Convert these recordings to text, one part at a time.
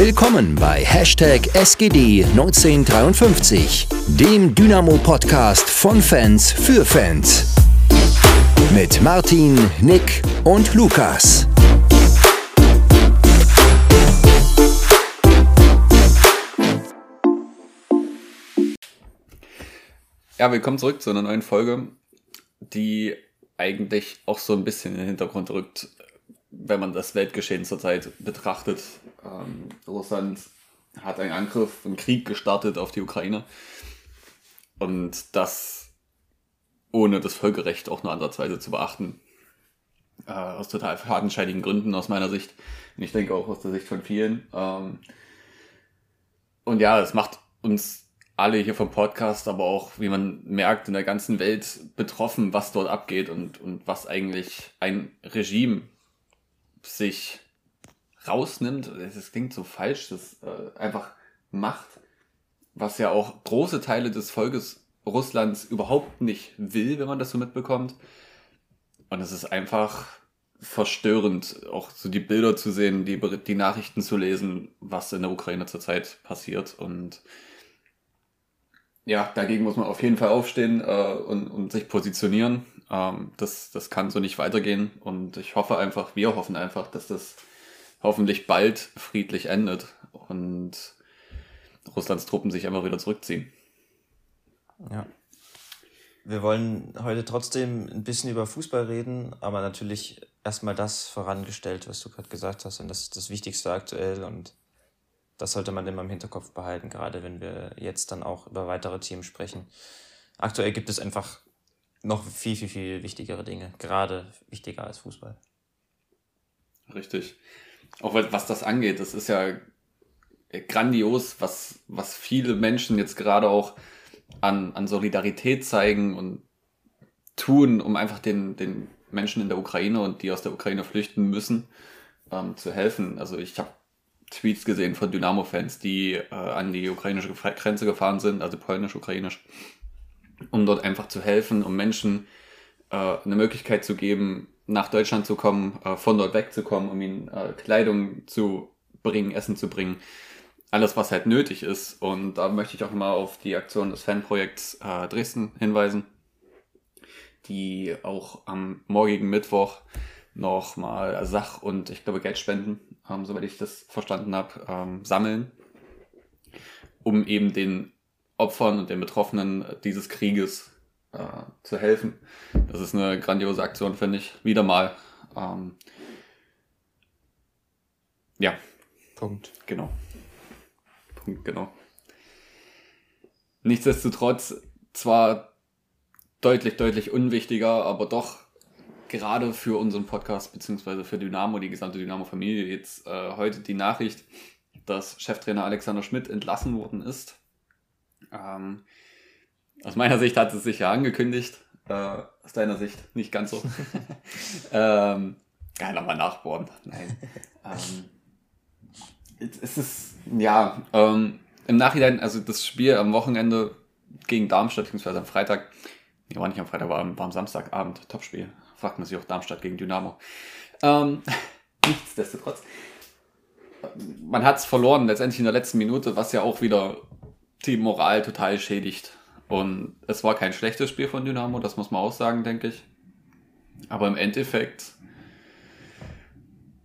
Willkommen bei Hashtag SGD 1953, dem Dynamo-Podcast von Fans für Fans. Mit Martin, Nick und Lukas. Ja, willkommen zurück zu einer neuen Folge, die eigentlich auch so ein bisschen in den Hintergrund rückt, wenn man das Weltgeschehen zurzeit betrachtet. Ähm, Russland hat einen Angriff, einen Krieg gestartet auf die Ukraine. Und das ohne das Völkerrecht auch nur ansatzweise zu beachten. Äh, aus total fadenscheinigen Gründen aus meiner Sicht. Und ich denke auch aus der Sicht von vielen. Ähm, und ja, es macht uns alle hier vom Podcast, aber auch, wie man merkt, in der ganzen Welt betroffen, was dort abgeht und, und was eigentlich ein Regime sich rausnimmt. Das klingt so falsch, das äh, einfach macht, was ja auch große Teile des Volkes Russlands überhaupt nicht will, wenn man das so mitbekommt. Und es ist einfach verstörend, auch so die Bilder zu sehen, die, die Nachrichten zu lesen, was in der Ukraine zurzeit passiert. Und ja, dagegen muss man auf jeden Fall aufstehen äh, und, und sich positionieren. Ähm, das, das kann so nicht weitergehen. Und ich hoffe einfach, wir hoffen einfach, dass das hoffentlich bald friedlich endet und Russlands Truppen sich einfach wieder zurückziehen. Ja. Wir wollen heute trotzdem ein bisschen über Fußball reden, aber natürlich erstmal das vorangestellt, was du gerade gesagt hast, und das ist das Wichtigste aktuell und das sollte man immer im Hinterkopf behalten, gerade wenn wir jetzt dann auch über weitere Themen sprechen. Aktuell gibt es einfach noch viel, viel, viel wichtigere Dinge, gerade wichtiger als Fußball. Richtig. Auch was das angeht, das ist ja grandios, was, was viele Menschen jetzt gerade auch an, an Solidarität zeigen und tun, um einfach den, den Menschen in der Ukraine und die aus der Ukraine flüchten müssen, ähm, zu helfen. Also ich habe Tweets gesehen von Dynamo-Fans, die äh, an die ukrainische Grenze gefahren sind, also polnisch-ukrainisch, um dort einfach zu helfen, um Menschen äh, eine Möglichkeit zu geben, nach Deutschland zu kommen, äh, von dort wegzukommen, um ihnen äh, Kleidung zu bringen, Essen zu bringen. Alles, was halt nötig ist. Und da möchte ich auch mal auf die Aktion des Fanprojekts äh, Dresden hinweisen, die auch am morgigen Mittwoch nochmal Sach- und ich glaube Geldspenden, ähm, soweit ich das verstanden habe, ähm, sammeln, um eben den Opfern und den Betroffenen dieses Krieges äh, zu helfen. Das ist eine grandiose Aktion, finde ich. Wieder mal. Ähm, ja. Punkt. Genau. Punkt, genau. Nichtsdestotrotz zwar deutlich, deutlich unwichtiger, aber doch gerade für unseren Podcast beziehungsweise für Dynamo, die gesamte Dynamo-Familie, jetzt äh, heute die Nachricht, dass Cheftrainer Alexander Schmidt entlassen worden ist. Ähm, aus meiner Sicht hat es sich ja angekündigt. Äh, aus deiner Sicht nicht ganz so. ähm, ja, nochmal nachbohren. Nein. ähm, es ist, ja, ähm, im Nachhinein, also das Spiel am Wochenende gegen Darmstadt, beziehungsweise am Freitag, nee, war nicht am Freitag, war am, war am Samstagabend, Topspiel. Fragt man sich auch Darmstadt gegen Dynamo. Ähm, nichtsdestotrotz. Man hat es verloren, letztendlich in der letzten Minute, was ja auch wieder die Moral total schädigt. Und es war kein schlechtes Spiel von Dynamo, das muss man auch sagen, denke ich. Aber im Endeffekt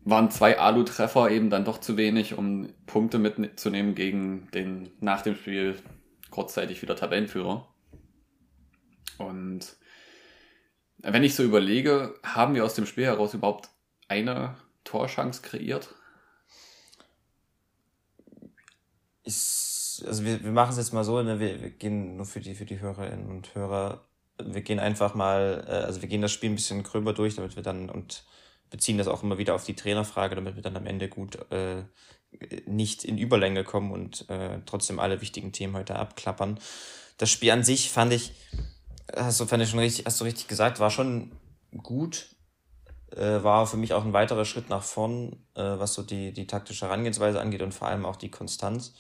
waren zwei Alu-Treffer eben dann doch zu wenig, um Punkte mitzunehmen gegen den nach dem Spiel kurzzeitig wieder Tabellenführer. Und wenn ich so überlege, haben wir aus dem Spiel heraus überhaupt eine Torschance kreiert? Also wir, wir machen es jetzt mal so, ne, wir, wir gehen nur für die, für die Hörerinnen und Hörer, wir gehen einfach mal, äh, also wir gehen das Spiel ein bisschen gröber durch, damit wir dann und beziehen das auch immer wieder auf die Trainerfrage, damit wir dann am Ende gut äh, nicht in Überlänge kommen und äh, trotzdem alle wichtigen Themen heute abklappern. Das Spiel an sich fand ich, hast du, fand ich schon richtig, hast du richtig gesagt, war schon gut. Äh, war für mich auch ein weiterer Schritt nach vorn, äh, was so die, die taktische Herangehensweise angeht und vor allem auch die Konstanz.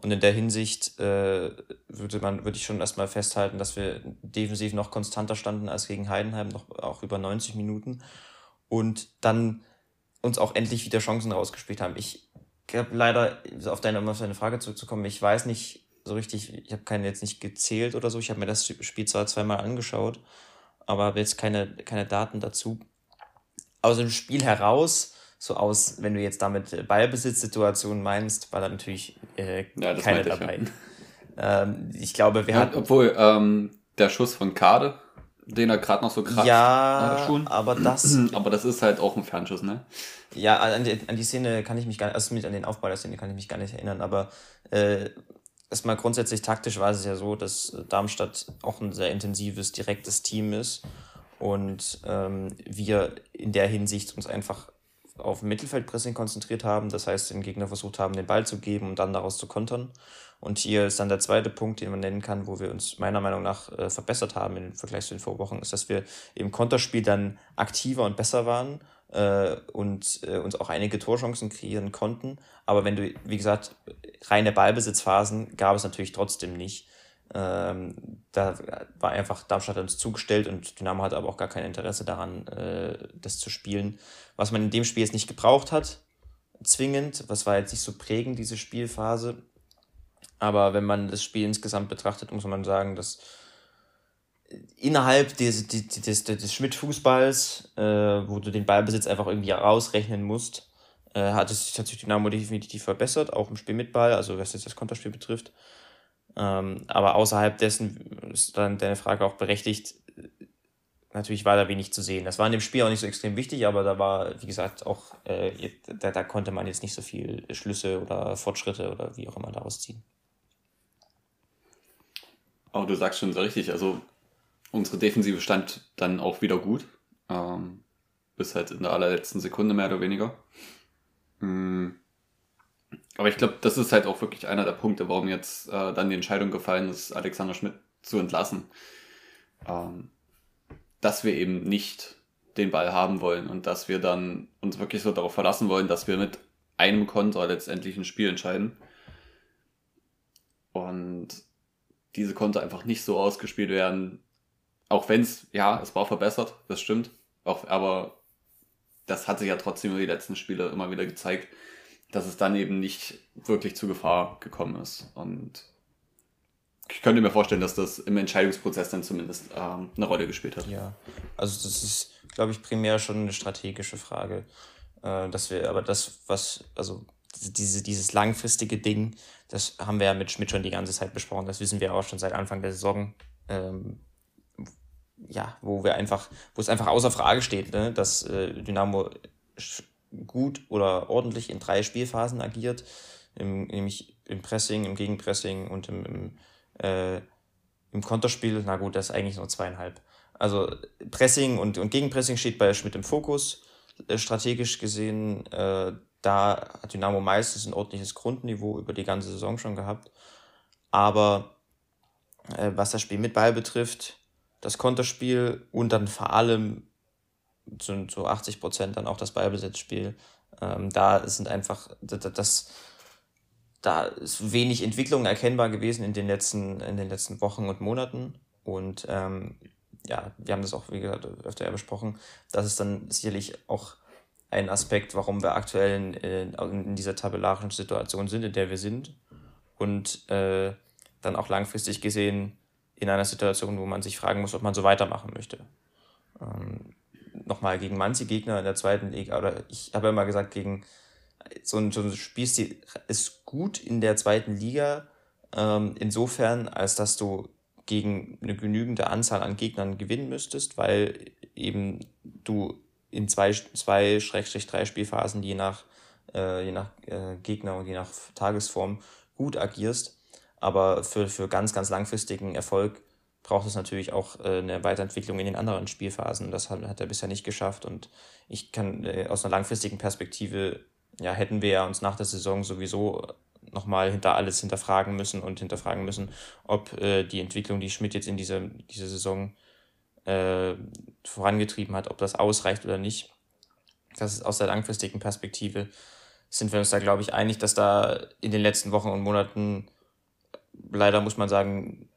Und in der Hinsicht äh, würde man, würde ich schon erstmal festhalten, dass wir defensiv noch konstanter standen als gegen Heidenheim, noch auch über 90 Minuten. Und dann uns auch endlich wieder Chancen rausgespielt haben. Ich habe leider, auf deine, um auf deine Frage zurückzukommen, ich weiß nicht so richtig, ich habe keine jetzt nicht gezählt oder so, ich habe mir das Spiel zwar zweimal angeschaut, aber habe jetzt keine, keine Daten dazu. Aus dem Spiel heraus, so aus, wenn du jetzt damit Ballbesitzsituationen meinst, war da natürlich äh, ja, keine dabei. Ja. Ähm, ich glaube, wir ja, hatten. Obwohl, ähm, der Schuss von Kade, den er gerade noch so kratzt. Ja, aber das. aber das ist halt auch ein Fernschuss, ne? Ja, an die, an die Szene kann ich mich gar nicht, also mit an den Aufbau der Szene kann ich mich gar nicht erinnern, aber äh, erstmal grundsätzlich taktisch war es ja so, dass Darmstadt auch ein sehr intensives, direktes Team ist und ähm, wir in der Hinsicht uns einfach auf Mittelfeldpressing konzentriert haben, das heißt den Gegner versucht haben, den Ball zu geben und dann daraus zu kontern. Und hier ist dann der zweite Punkt, den man nennen kann, wo wir uns meiner Meinung nach äh, verbessert haben im Vergleich zu den Vorwochen, ist, dass wir im Konterspiel dann aktiver und besser waren äh, und äh, uns auch einige Torchancen kreieren konnten. Aber wenn du, wie gesagt, reine Ballbesitzphasen gab es natürlich trotzdem nicht. Ähm, da war einfach Darmstadt uns zugestellt und Dynamo hat aber auch gar kein Interesse daran, äh, das zu spielen. Was man in dem Spiel jetzt nicht gebraucht hat, zwingend, was war jetzt nicht so prägend, diese Spielphase, aber wenn man das Spiel insgesamt betrachtet, muss man sagen, dass innerhalb des, des, des, des Schmidt-Fußballs, äh, wo du den Ballbesitz einfach irgendwie rausrechnen musst, äh, hat es sich natürlich Dynamo definitiv verbessert, auch im Spiel mit Ball, also was jetzt das Konterspiel betrifft. Ähm, aber außerhalb dessen ist dann deine Frage auch berechtigt. Natürlich war da wenig zu sehen. Das war in dem Spiel auch nicht so extrem wichtig, aber da war, wie gesagt, auch, äh, da, da konnte man jetzt nicht so viel Schlüsse oder Fortschritte oder wie auch immer daraus ziehen. Aber du sagst schon so richtig, also unsere Defensive stand dann auch wieder gut. Ähm, bis halt in der allerletzten Sekunde mehr oder weniger. Mhm. Aber ich glaube, das ist halt auch wirklich einer der Punkte, warum jetzt äh, dann die Entscheidung gefallen ist, Alexander Schmidt zu entlassen. Ähm, dass wir eben nicht den Ball haben wollen und dass wir dann uns wirklich so darauf verlassen wollen, dass wir mit einem Konter letztendlich ein Spiel entscheiden. Und diese konnte einfach nicht so ausgespielt werden. Auch wenn es, ja, es war verbessert, das stimmt. Auch, aber das hat sich ja trotzdem über die letzten Spiele immer wieder gezeigt, dass es dann eben nicht wirklich zu Gefahr gekommen ist. Und ich könnte mir vorstellen, dass das im Entscheidungsprozess dann zumindest ähm, eine Rolle gespielt hat. Ja, also das ist, glaube ich, primär schon eine strategische Frage. Äh, dass wir, aber das, was, also diese, dieses langfristige Ding, das haben wir ja mit Schmidt schon die ganze Zeit besprochen. Das wissen wir auch schon seit Anfang der Saison. Ähm, ja, wo wir einfach, wo es einfach außer Frage steht, ne, dass äh, Dynamo gut oder ordentlich in drei Spielphasen agiert, im, nämlich im Pressing, im Gegenpressing und im, im, äh, im Konterspiel. Na gut, das ist eigentlich nur zweieinhalb. Also Pressing und, und Gegenpressing steht bei Schmidt im Fokus, äh, strategisch gesehen. Äh, da hat Dynamo meistens ein ordentliches Grundniveau über die ganze Saison schon gehabt. Aber äh, was das Spiel mit Ball betrifft, das Konterspiel und dann vor allem zu, zu 80 Prozent dann auch das Ballbesitzspiel, ähm, da sind einfach, das, das, da ist wenig Entwicklung erkennbar gewesen in den letzten, in den letzten Wochen und Monaten. Und ähm, ja, wir haben das auch, wie gesagt, öfter ja besprochen, dass es dann sicherlich auch ein Aspekt, warum wir aktuell in, in dieser tabellarischen Situation sind, in der wir sind. Und äh, dann auch langfristig gesehen in einer Situation, wo man sich fragen muss, ob man so weitermachen möchte. Ähm, Nochmal gegen manche Gegner in der zweiten Liga, oder ich habe immer gesagt, gegen so ein, so ein Spielstil ist gut in der zweiten Liga, ähm, insofern, als dass du gegen eine genügende Anzahl an Gegnern gewinnen müsstest, weil eben du in zwei, zwei Schrägstrich drei Spielphasen, je nach, äh, je nach äh, Gegner und je nach Tagesform, gut agierst. Aber für, für ganz, ganz langfristigen Erfolg braucht es natürlich auch äh, eine Weiterentwicklung in den anderen Spielphasen. Das hat, hat er bisher nicht geschafft. Und ich kann äh, aus einer langfristigen Perspektive, ja, hätten wir ja uns nach der Saison sowieso nochmal hinter alles hinterfragen müssen und hinterfragen müssen, ob äh, die Entwicklung, die Schmidt jetzt in dieser, dieser Saison äh, vorangetrieben hat, ob das ausreicht oder nicht. Das ist aus der langfristigen Perspektive sind wir uns da, glaube ich, einig, dass da in den letzten Wochen und Monaten leider, muss man sagen,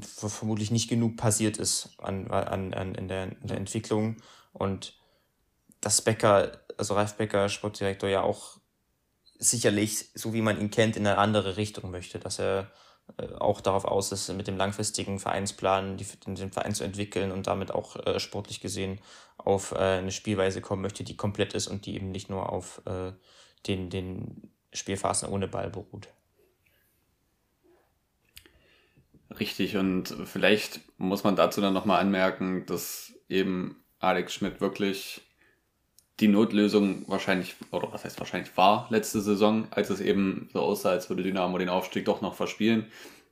vermutlich nicht genug passiert ist an, an, an, in, der, in der Entwicklung und dass Becker, also Ralf Becker, Sportdirektor, ja auch sicherlich, so wie man ihn kennt, in eine andere Richtung möchte, dass er äh, auch darauf aus ist, mit dem langfristigen Vereinsplan die, den Verein zu entwickeln und damit auch äh, sportlich gesehen auf äh, eine Spielweise kommen möchte, die komplett ist und die eben nicht nur auf äh, den, den Spielphasen ohne Ball beruht. Richtig, und vielleicht muss man dazu dann nochmal anmerken, dass eben Alex Schmidt wirklich die Notlösung wahrscheinlich, oder was heißt wahrscheinlich war letzte Saison, als es eben so aussah, als würde Dynamo den Aufstieg doch noch verspielen.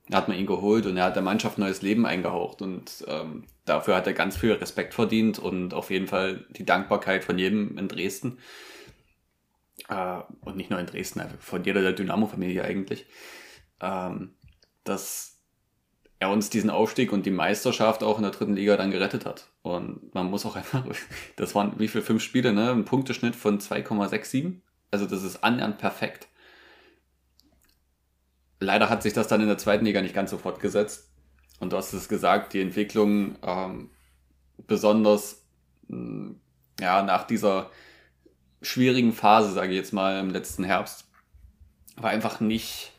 Da hat man ihn geholt und er hat der Mannschaft neues Leben eingehaucht und ähm, dafür hat er ganz viel Respekt verdient und auf jeden Fall die Dankbarkeit von jedem in Dresden. Äh, und nicht nur in Dresden, von jeder der Dynamo-Familie eigentlich. Ähm, dass er uns diesen Aufstieg und die Meisterschaft auch in der dritten Liga dann gerettet hat. Und man muss auch einfach, das waren wie viel, fünf Spiele, ne? Ein Punkteschnitt von 2,67. Also das ist annähernd perfekt. Leider hat sich das dann in der zweiten Liga nicht ganz so fortgesetzt. Und du hast es gesagt, die Entwicklung ähm, besonders mh, hm, ja, nach dieser schwierigen Phase, sage ich jetzt mal, im letzten Herbst, war einfach nicht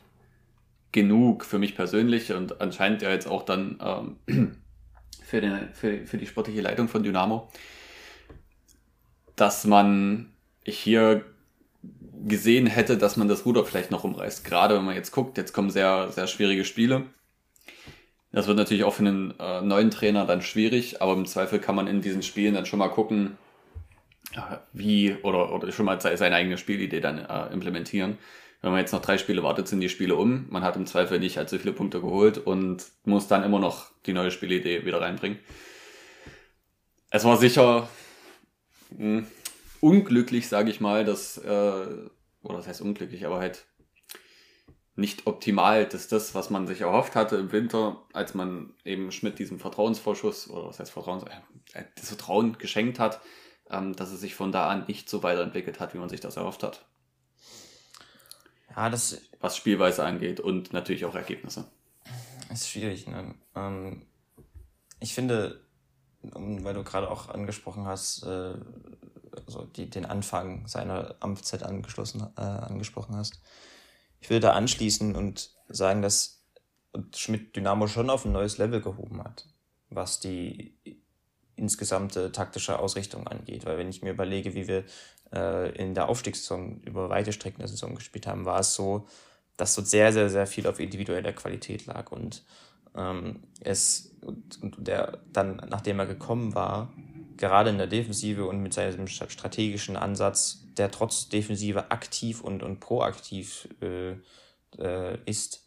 genug für mich persönlich und anscheinend ja jetzt auch dann ähm, für, den, für, für die sportliche Leitung von Dynamo, dass man hier gesehen hätte, dass man das Ruder vielleicht noch umreißt. Gerade wenn man jetzt guckt, jetzt kommen sehr, sehr schwierige Spiele. Das wird natürlich auch für einen äh, neuen Trainer dann schwierig, aber im Zweifel kann man in diesen Spielen dann schon mal gucken, wie oder, oder schon mal seine eigene Spielidee dann äh, implementieren wenn man jetzt noch drei Spiele wartet, sind die Spiele um. Man hat im Zweifel nicht allzu viele Punkte geholt und muss dann immer noch die neue Spielidee wieder reinbringen. Es war sicher mh, hm, unglücklich, sage ich mal, dass, äh, oder das heißt unglücklich, aber halt nicht optimal, dass das, was man sich erhofft hatte im Winter, als man eben Schmidt diesen Vertrauensvorschuss, oder was heißt Vertrauens, äh, das Vertrauen geschenkt hat, ähm, dass es sich von da an nicht so weiterentwickelt hat, wie man sich das erhofft hat. Ja, das. Was Spielweise angeht und natürlich auch Ergebnisse. Ist schwierig, ne? Ähm, ich finde, weil du gerade auch angesprochen hast, äh, also die, den Anfang seiner Amtszeit angeschlossen, äh, angesprochen hast. Ich würde da anschließen und sagen, dass Schmidt Dynamo schon auf ein neues Level gehoben hat, was die insgesamte taktische Ausrichtung angeht. Weil wenn ich mir überlege, wie wir äh, in der Aufstiegssaison über weite Strecken der Saison gespielt haben, war es so, dass so sehr, sehr, sehr viel auf individueller Qualität lag und ähm, es und, und der dann, nachdem er gekommen war, gerade in der Defensive und mit seinem strategischen Ansatz, der trotz Defensive aktiv und, und proaktiv äh, äh, ist,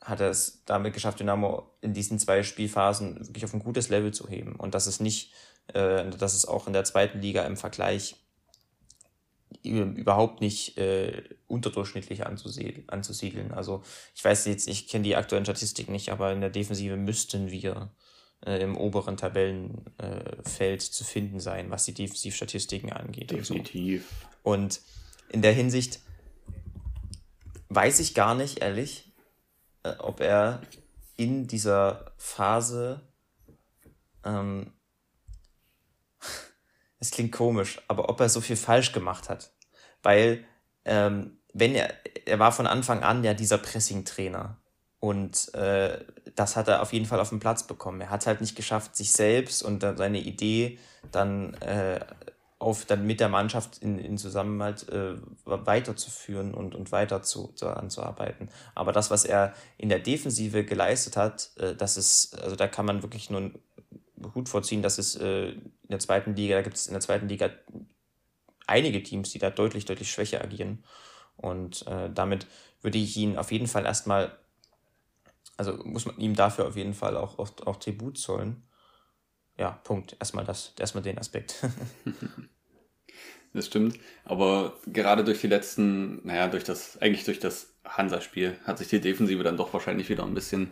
hat er es damit geschafft, Dynamo in diesen zwei Spielphasen wirklich auf ein gutes Level zu heben. Und das ist nicht, äh, dass es auch in der zweiten Liga im Vergleich überhaupt nicht äh, unterdurchschnittlich anzusiedeln. Also ich weiß jetzt, ich kenne die aktuellen Statistiken nicht, aber in der Defensive müssten wir äh, im oberen Tabellenfeld äh, zu finden sein, was die Defensivstatistiken angeht. Definitiv. Und, so. und in der Hinsicht weiß ich gar nicht, ehrlich, äh, ob er in dieser Phase ähm, es klingt komisch, aber ob er so viel falsch gemacht hat. Weil, ähm, wenn er, er war von Anfang an ja dieser Pressing-Trainer. Und äh, das hat er auf jeden Fall auf den Platz bekommen. Er hat halt nicht geschafft, sich selbst und seine Idee dann äh, auf dann mit der Mannschaft in, in Zusammenhalt äh, weiterzuführen und, und weiter zu, zu, anzuarbeiten. Aber das, was er in der Defensive geleistet hat, äh, das ist, also da kann man wirklich nur Hut vorziehen, dass es äh, in der zweiten Liga, da gibt es in der zweiten Liga einige Teams, die da deutlich, deutlich schwächer agieren. Und äh, damit würde ich ihn auf jeden Fall erstmal, also muss man ihm dafür auf jeden Fall auch, auch, auch Tribut zollen. Ja, Punkt. Erstmal das, erstmal den Aspekt. das stimmt. Aber gerade durch die letzten, naja, durch das, eigentlich durch das Hansa-Spiel hat sich die Defensive dann doch wahrscheinlich wieder ein bisschen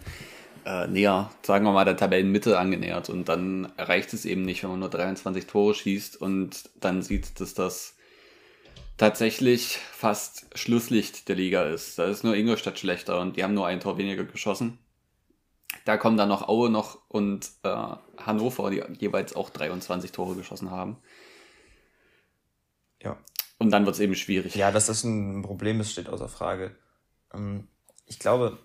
äh, näher, sagen wir mal, der Tabellenmitte angenähert. Und dann reicht es eben nicht, wenn man nur 23 Tore schießt und dann sieht, dass das tatsächlich fast Schlusslicht der Liga ist. Da ist nur Ingolstadt schlechter und die haben nur ein Tor weniger geschossen. Da kommen dann noch Aue noch und äh, Hannover, die jeweils auch 23 Tore geschossen haben. Ja. Und dann wird es eben schwierig. Ja, dass das ein Problem ist, steht außer Frage. Ähm, ich glaube,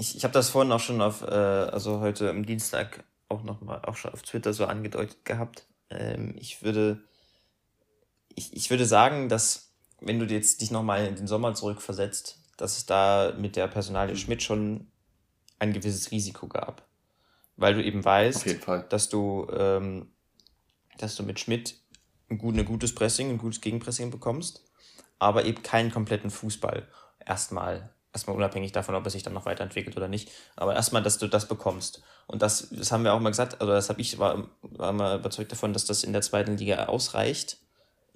ich, ich habe das vorhin auch schon auf, äh, also heute am Dienstag auch nochmal, auch schon auf Twitter so angedeutet gehabt. Ähm, ich würde, ich, ich würde sagen, dass, wenn du jetzt dich nochmal in den Sommer zurückversetzt, dass es da mit der Personalie Schmidt schon ein gewisses Risiko gab. Weil du eben weißt, dass du, ähm, dass du mit Schmidt ein, gut, ein gutes Pressing, ein gutes Gegenpressing bekommst, aber eben keinen kompletten Fußball. Erstmal erstmal unabhängig davon, ob er sich dann noch weiterentwickelt oder nicht. Aber erstmal, dass du das bekommst. Und das, das haben wir auch mal gesagt, also das habe ich, war, war mal überzeugt davon, dass das in der zweiten Liga ausreicht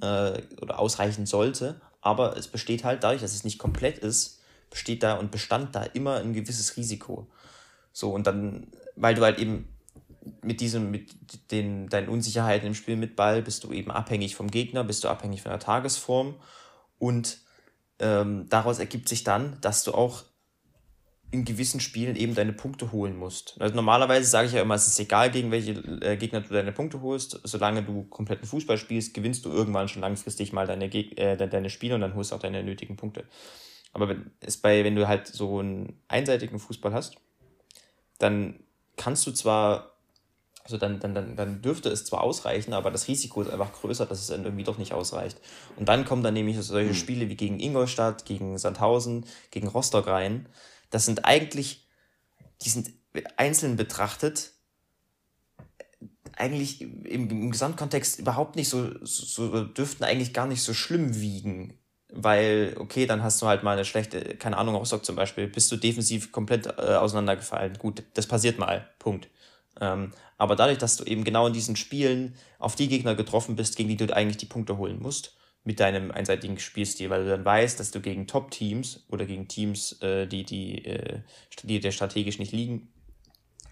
äh, oder ausreichen sollte. Aber es besteht halt dadurch, dass es nicht komplett ist, besteht da und bestand da immer ein gewisses Risiko. So, und dann, weil du halt eben mit diesem, mit den, deinen Unsicherheiten im Spiel mit Ball bist du eben abhängig vom Gegner, bist du abhängig von der Tagesform und ähm, daraus ergibt sich dann, dass du auch in gewissen Spielen eben deine Punkte holen musst. Also normalerweise sage ich ja immer, es ist egal, gegen welche äh, Gegner du deine Punkte holst. Solange du kompletten Fußball spielst, gewinnst du irgendwann schon langfristig mal deine, Geg äh, deine Spiele und dann holst du auch deine nötigen Punkte. Aber wenn, ist bei, wenn du halt so einen einseitigen Fußball hast, dann kannst du zwar also dann, dann, dann, dann dürfte es zwar ausreichen, aber das Risiko ist einfach größer, dass es dann irgendwie doch nicht ausreicht. Und dann kommen dann nämlich solche hm. Spiele wie gegen Ingolstadt, gegen Sandhausen, gegen Rostock rein. Das sind eigentlich, die sind einzeln betrachtet, eigentlich im, im Gesamtkontext überhaupt nicht so, so, dürften eigentlich gar nicht so schlimm wiegen. Weil, okay, dann hast du halt mal eine schlechte, keine Ahnung, Rostock zum Beispiel, bist du defensiv komplett äh, auseinandergefallen. Gut, das passiert mal. Punkt. Ähm, aber dadurch, dass du eben genau in diesen Spielen auf die Gegner getroffen bist, gegen die du eigentlich die Punkte holen musst, mit deinem einseitigen Spielstil, weil du dann weißt, dass du gegen Top-Teams oder gegen Teams, äh, die, die, äh, die dir strategisch nicht liegen,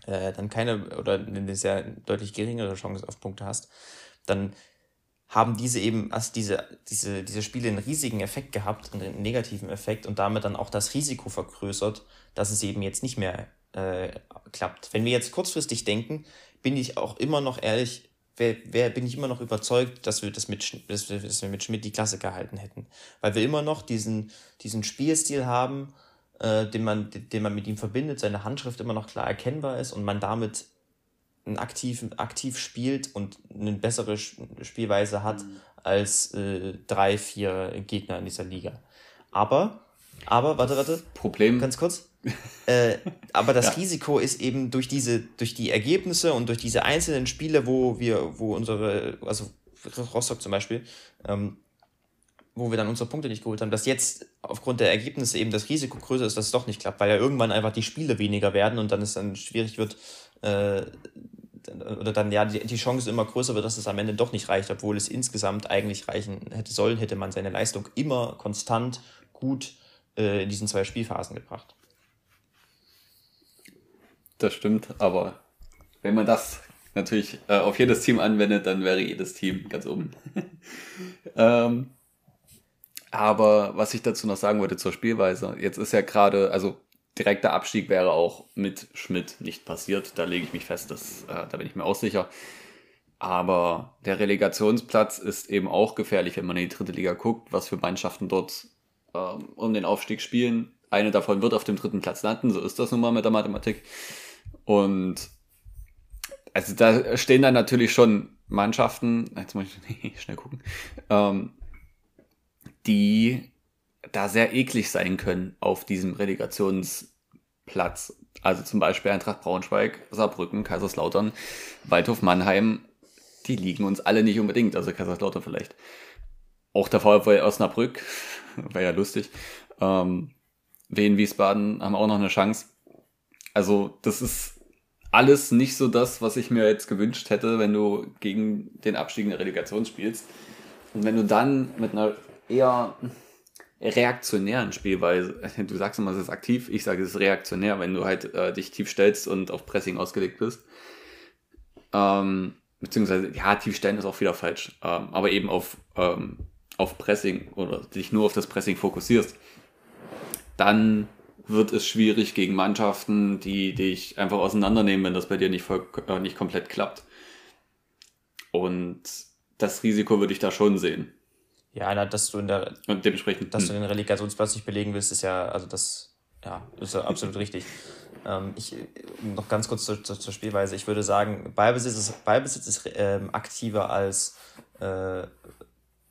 äh, dann keine oder eine sehr deutlich geringere Chance auf Punkte hast, dann haben diese eben, also diese, diese, diese Spiele einen riesigen Effekt gehabt, einen negativen Effekt und damit dann auch das Risiko vergrößert, dass es eben jetzt nicht mehr äh, klappt. Wenn wir jetzt kurzfristig denken, bin ich auch immer noch ehrlich, wer, wer bin ich immer noch überzeugt, dass wir das mit, dass wir, dass wir mit Schmidt die Klasse gehalten hätten. Weil wir immer noch diesen, diesen Spielstil haben, äh, den, man, den man mit ihm verbindet, seine Handschrift immer noch klar erkennbar ist und man damit ein aktiv, aktiv spielt und eine bessere Spielweise hat mhm. als äh, drei, vier Gegner in dieser Liga. Aber, aber, warte, warte. Problem. Ganz kurz. Äh, aber das ja. Risiko ist eben durch diese, durch die Ergebnisse und durch diese einzelnen Spiele, wo wir, wo unsere, also Rostock zum Beispiel, ähm, wo wir dann unsere Punkte nicht geholt haben, dass jetzt aufgrund der Ergebnisse eben das Risiko größer ist, dass es doch nicht klappt, weil ja irgendwann einfach die Spiele weniger werden und dann es dann schwierig wird, äh, oder dann ja die, die Chance immer größer wird, dass es am Ende doch nicht reicht, obwohl es insgesamt eigentlich reichen hätte sollen, hätte man seine Leistung immer konstant gut äh, in diesen zwei Spielphasen gebracht. Das stimmt, aber wenn man das natürlich äh, auf jedes Team anwendet, dann wäre jedes Team ganz oben. ähm, aber was ich dazu noch sagen wollte zur Spielweise, jetzt ist ja gerade, also direkter Abstieg wäre auch mit Schmidt nicht passiert, da lege ich mich fest, das, äh, da bin ich mir auch sicher. Aber der Relegationsplatz ist eben auch gefährlich, wenn man in die dritte Liga guckt, was für Mannschaften dort ähm, um den Aufstieg spielen. Eine davon wird auf dem dritten Platz landen, so ist das nun mal mit der Mathematik. Und also da stehen dann natürlich schon Mannschaften, jetzt muss ich schnell gucken, ähm, die da sehr eklig sein können auf diesem Relegationsplatz. Also zum Beispiel Eintracht Braunschweig, Saarbrücken, Kaiserslautern, Waldhof Mannheim, die liegen uns alle nicht unbedingt, also Kaiserslautern vielleicht. Auch der VfL Osnabrück, wäre ja lustig. Ähm, Wien Wiesbaden haben auch noch eine Chance. Also das ist alles nicht so das, was ich mir jetzt gewünscht hätte, wenn du gegen den Abstieg in der Relegation spielst. Und wenn du dann mit einer eher reaktionären Spielweise, du sagst immer, es ist aktiv, ich sage, es ist reaktionär, wenn du halt äh, dich tief stellst und auf Pressing ausgelegt bist. Ähm, beziehungsweise, ja, tief stellen ist auch wieder falsch, ähm, aber eben auf, ähm, auf Pressing oder dich nur auf das Pressing fokussierst, dann wird es schwierig gegen Mannschaften, die dich einfach auseinandernehmen, wenn das bei dir nicht, voll, äh, nicht komplett klappt. Und das Risiko würde ich da schon sehen. Ja, dass du in der und dementsprechend dass hm. du den Relegationsplatz nicht belegen willst, ist ja also das ja ist ja absolut richtig. Ähm, ich noch ganz kurz zur, zur, zur, Spielweise. Ich würde sagen, Ballbesitz ist, Ballbesitz ist ähm, aktiver als äh,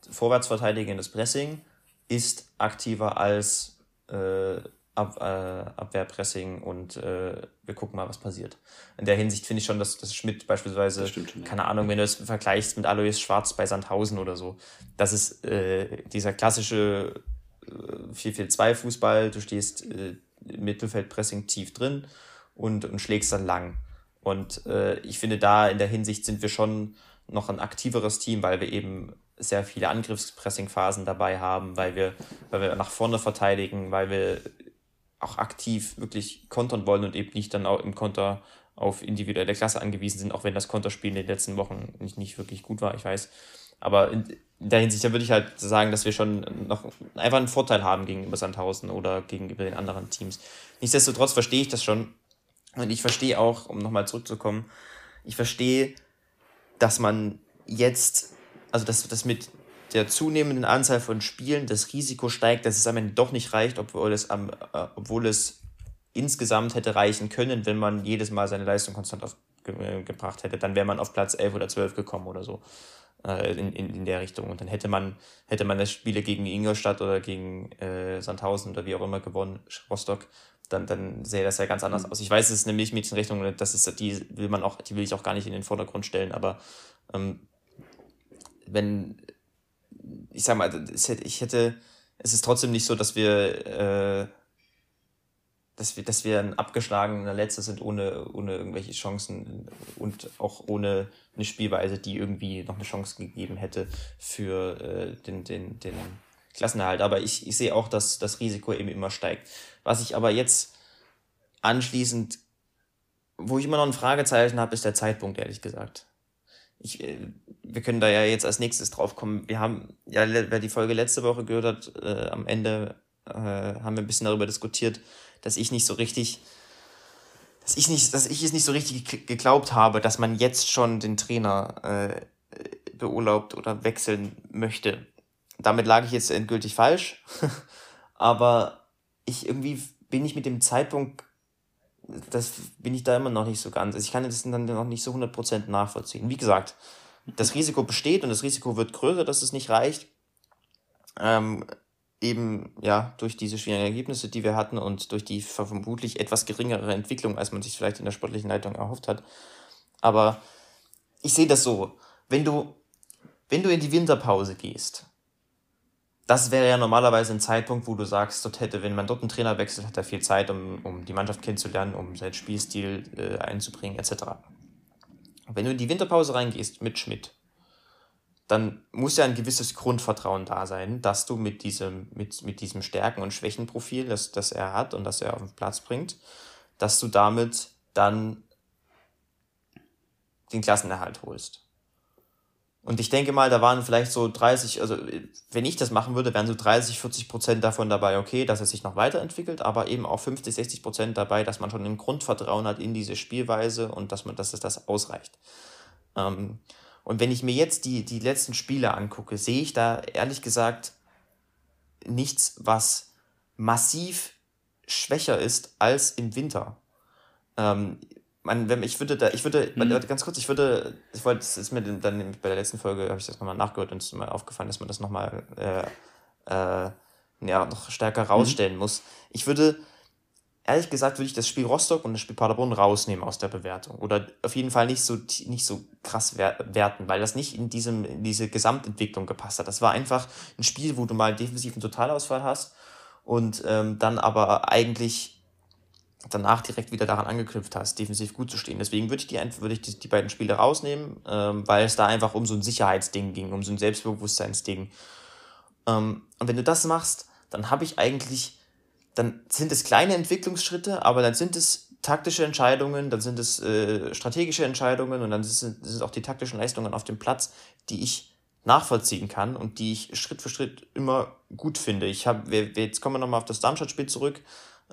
vorwärtsverteidigendes Pressing, ist aktiver als äh, Ab, äh, Abwehrpressing und äh, wir gucken mal, was passiert. In der Hinsicht finde ich schon, dass, dass Schmidt beispielsweise, stimmt, keine Ahnung, wenn du es vergleichst mit Alois Schwarz bei Sandhausen oder so, das ist äh, dieser klassische äh, 4-4-2-Fußball, du stehst äh, Mittelfeldpressing tief drin und, und schlägst dann lang. Und äh, ich finde, da in der Hinsicht sind wir schon noch ein aktiveres Team, weil wir eben sehr viele Angriffspressing-Phasen dabei haben, weil wir, weil wir nach vorne verteidigen, weil wir auch aktiv wirklich kontern wollen und eben nicht dann auch im Konter auf individuelle Klasse angewiesen sind, auch wenn das Konterspiel in den letzten Wochen nicht, nicht wirklich gut war, ich weiß. Aber in, der Hinsicht, da würde ich halt sagen, dass wir schon noch einfach einen Vorteil haben gegenüber Sandhausen oder gegenüber den anderen Teams. Nichtsdestotrotz verstehe ich das schon. Und ich verstehe auch, um nochmal zurückzukommen, ich verstehe, dass man jetzt, also dass das mit der zunehmenden Anzahl von Spielen das Risiko steigt, dass es am Ende doch nicht reicht, obwohl es, am, äh, obwohl es insgesamt hätte reichen können, wenn man jedes Mal seine Leistung konstant aufgebracht äh, hätte. Dann wäre man auf Platz 11 oder 12 gekommen oder so äh, in, in, in der Richtung. Und dann hätte man, hätte man das Spiele gegen Ingolstadt oder gegen äh, Sandhausen oder wie auch immer gewonnen, Rostock, dann, dann sähe das ja ganz anders mhm. aus. Ich weiß, es ist eine Milchmädchenrechnung, das ist, die will man auch, die will ich auch gar nicht in den Vordergrund stellen, aber ähm, wenn ich sag mal, ich hätte, es ist trotzdem nicht so, dass wir, äh, dass wir, dass wir ein abgeschlagener Letzter sind ohne, ohne irgendwelche Chancen und auch ohne eine Spielweise, die irgendwie noch eine Chance gegeben hätte für äh, den, den, den Klassenerhalt. Aber ich, ich sehe auch, dass das Risiko eben immer steigt. Was ich aber jetzt anschließend, wo ich immer noch ein Fragezeichen habe, ist der Zeitpunkt, ehrlich gesagt ich, äh, wir können da ja jetzt als nächstes drauf kommen. Wir haben, ja, wer die Folge letzte Woche gehört hat, äh, am Ende äh, haben wir ein bisschen darüber diskutiert, dass ich nicht so richtig, dass ich nicht, dass ich es nicht so richtig geglaubt habe, dass man jetzt schon den Trainer äh, beurlaubt oder wechseln möchte. Damit lag ich jetzt endgültig falsch, aber ich irgendwie bin ich mit dem Zeitpunkt das bin ich da immer noch nicht so ganz. Also ich kann das dann noch nicht so 100% nachvollziehen. Wie gesagt, das Risiko besteht und das Risiko wird größer, dass es nicht reicht. Ähm, eben ja durch diese schwierigen Ergebnisse, die wir hatten und durch die vermutlich etwas geringere Entwicklung, als man sich vielleicht in der sportlichen Leitung erhofft hat. Aber ich sehe das so, wenn du, wenn du in die Winterpause gehst das wäre ja normalerweise ein Zeitpunkt, wo du sagst, dort hätte, wenn man dort einen Trainer wechselt, hat er viel Zeit, um, um die Mannschaft kennenzulernen, um seinen Spielstil äh, einzubringen, etc. Wenn du in die Winterpause reingehst mit Schmidt, dann muss ja ein gewisses Grundvertrauen da sein, dass du mit diesem, mit, mit diesem Stärken- und Schwächenprofil, das, das er hat und das er auf den Platz bringt, dass du damit dann den Klassenerhalt holst. Und ich denke mal, da waren vielleicht so 30, also wenn ich das machen würde, wären so 30, 40 Prozent davon dabei, okay, dass er sich noch weiterentwickelt, aber eben auch 50, 60 Prozent dabei, dass man schon ein Grundvertrauen hat in diese Spielweise und dass man, dass es das ausreicht. Ähm, und wenn ich mir jetzt die, die letzten Spiele angucke, sehe ich da ehrlich gesagt nichts, was massiv schwächer ist als im Winter. Ähm, man, wenn, ich würde da, ich würde, mhm. ganz kurz, ich würde, ich wollte, das ist mir dann bei der letzten Folge, habe ich das nochmal nachgehört und es ist mir aufgefallen, dass man das nochmal äh, äh, ja, noch stärker rausstellen mhm. muss. Ich würde, ehrlich gesagt, würde ich das Spiel Rostock und das Spiel Paderborn rausnehmen aus der Bewertung. Oder auf jeden Fall nicht so, nicht so krass werten, weil das nicht in, diesem, in diese Gesamtentwicklung gepasst hat. Das war einfach ein Spiel, wo du mal einen Totalausfall hast und ähm, dann aber eigentlich danach direkt wieder daran angeknüpft hast, defensiv gut zu stehen. Deswegen würde ich die, würde ich die, die beiden Spiele rausnehmen, ähm, weil es da einfach um so ein Sicherheitsding ging, um so ein Selbstbewusstseinsding. Ähm, und wenn du das machst, dann habe ich eigentlich, dann sind es kleine Entwicklungsschritte, aber dann sind es taktische Entscheidungen, dann sind es äh, strategische Entscheidungen und dann sind es auch die taktischen Leistungen auf dem Platz, die ich nachvollziehen kann und die ich Schritt für Schritt immer gut finde. Ich habe, jetzt kommen wir nochmal auf das Darmstadt-Spiel zurück.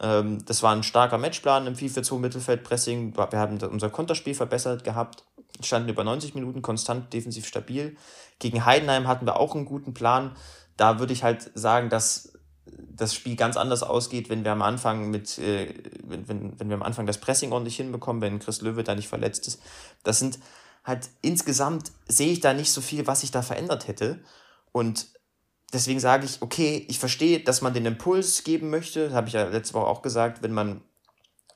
Ähm, das war ein starker Matchplan im 4-4-2 Mittelfeldpressing. Wir haben unser Konterspiel verbessert gehabt. standen über 90 Minuten konstant defensiv stabil. Gegen Heidenheim hatten wir auch einen guten Plan. Da würde ich halt sagen, dass das Spiel ganz anders ausgeht, wenn wir am Anfang mit, äh, wenn, wenn, wenn wir am Anfang das Pressing ordentlich hinbekommen, wenn Chris Löwe da nicht verletzt ist. Das sind halt insgesamt sehe ich da nicht so viel, was sich da verändert hätte. Und deswegen sage ich, okay, ich verstehe, dass man den Impuls geben möchte. Das habe ich ja letzte Woche auch gesagt, wenn man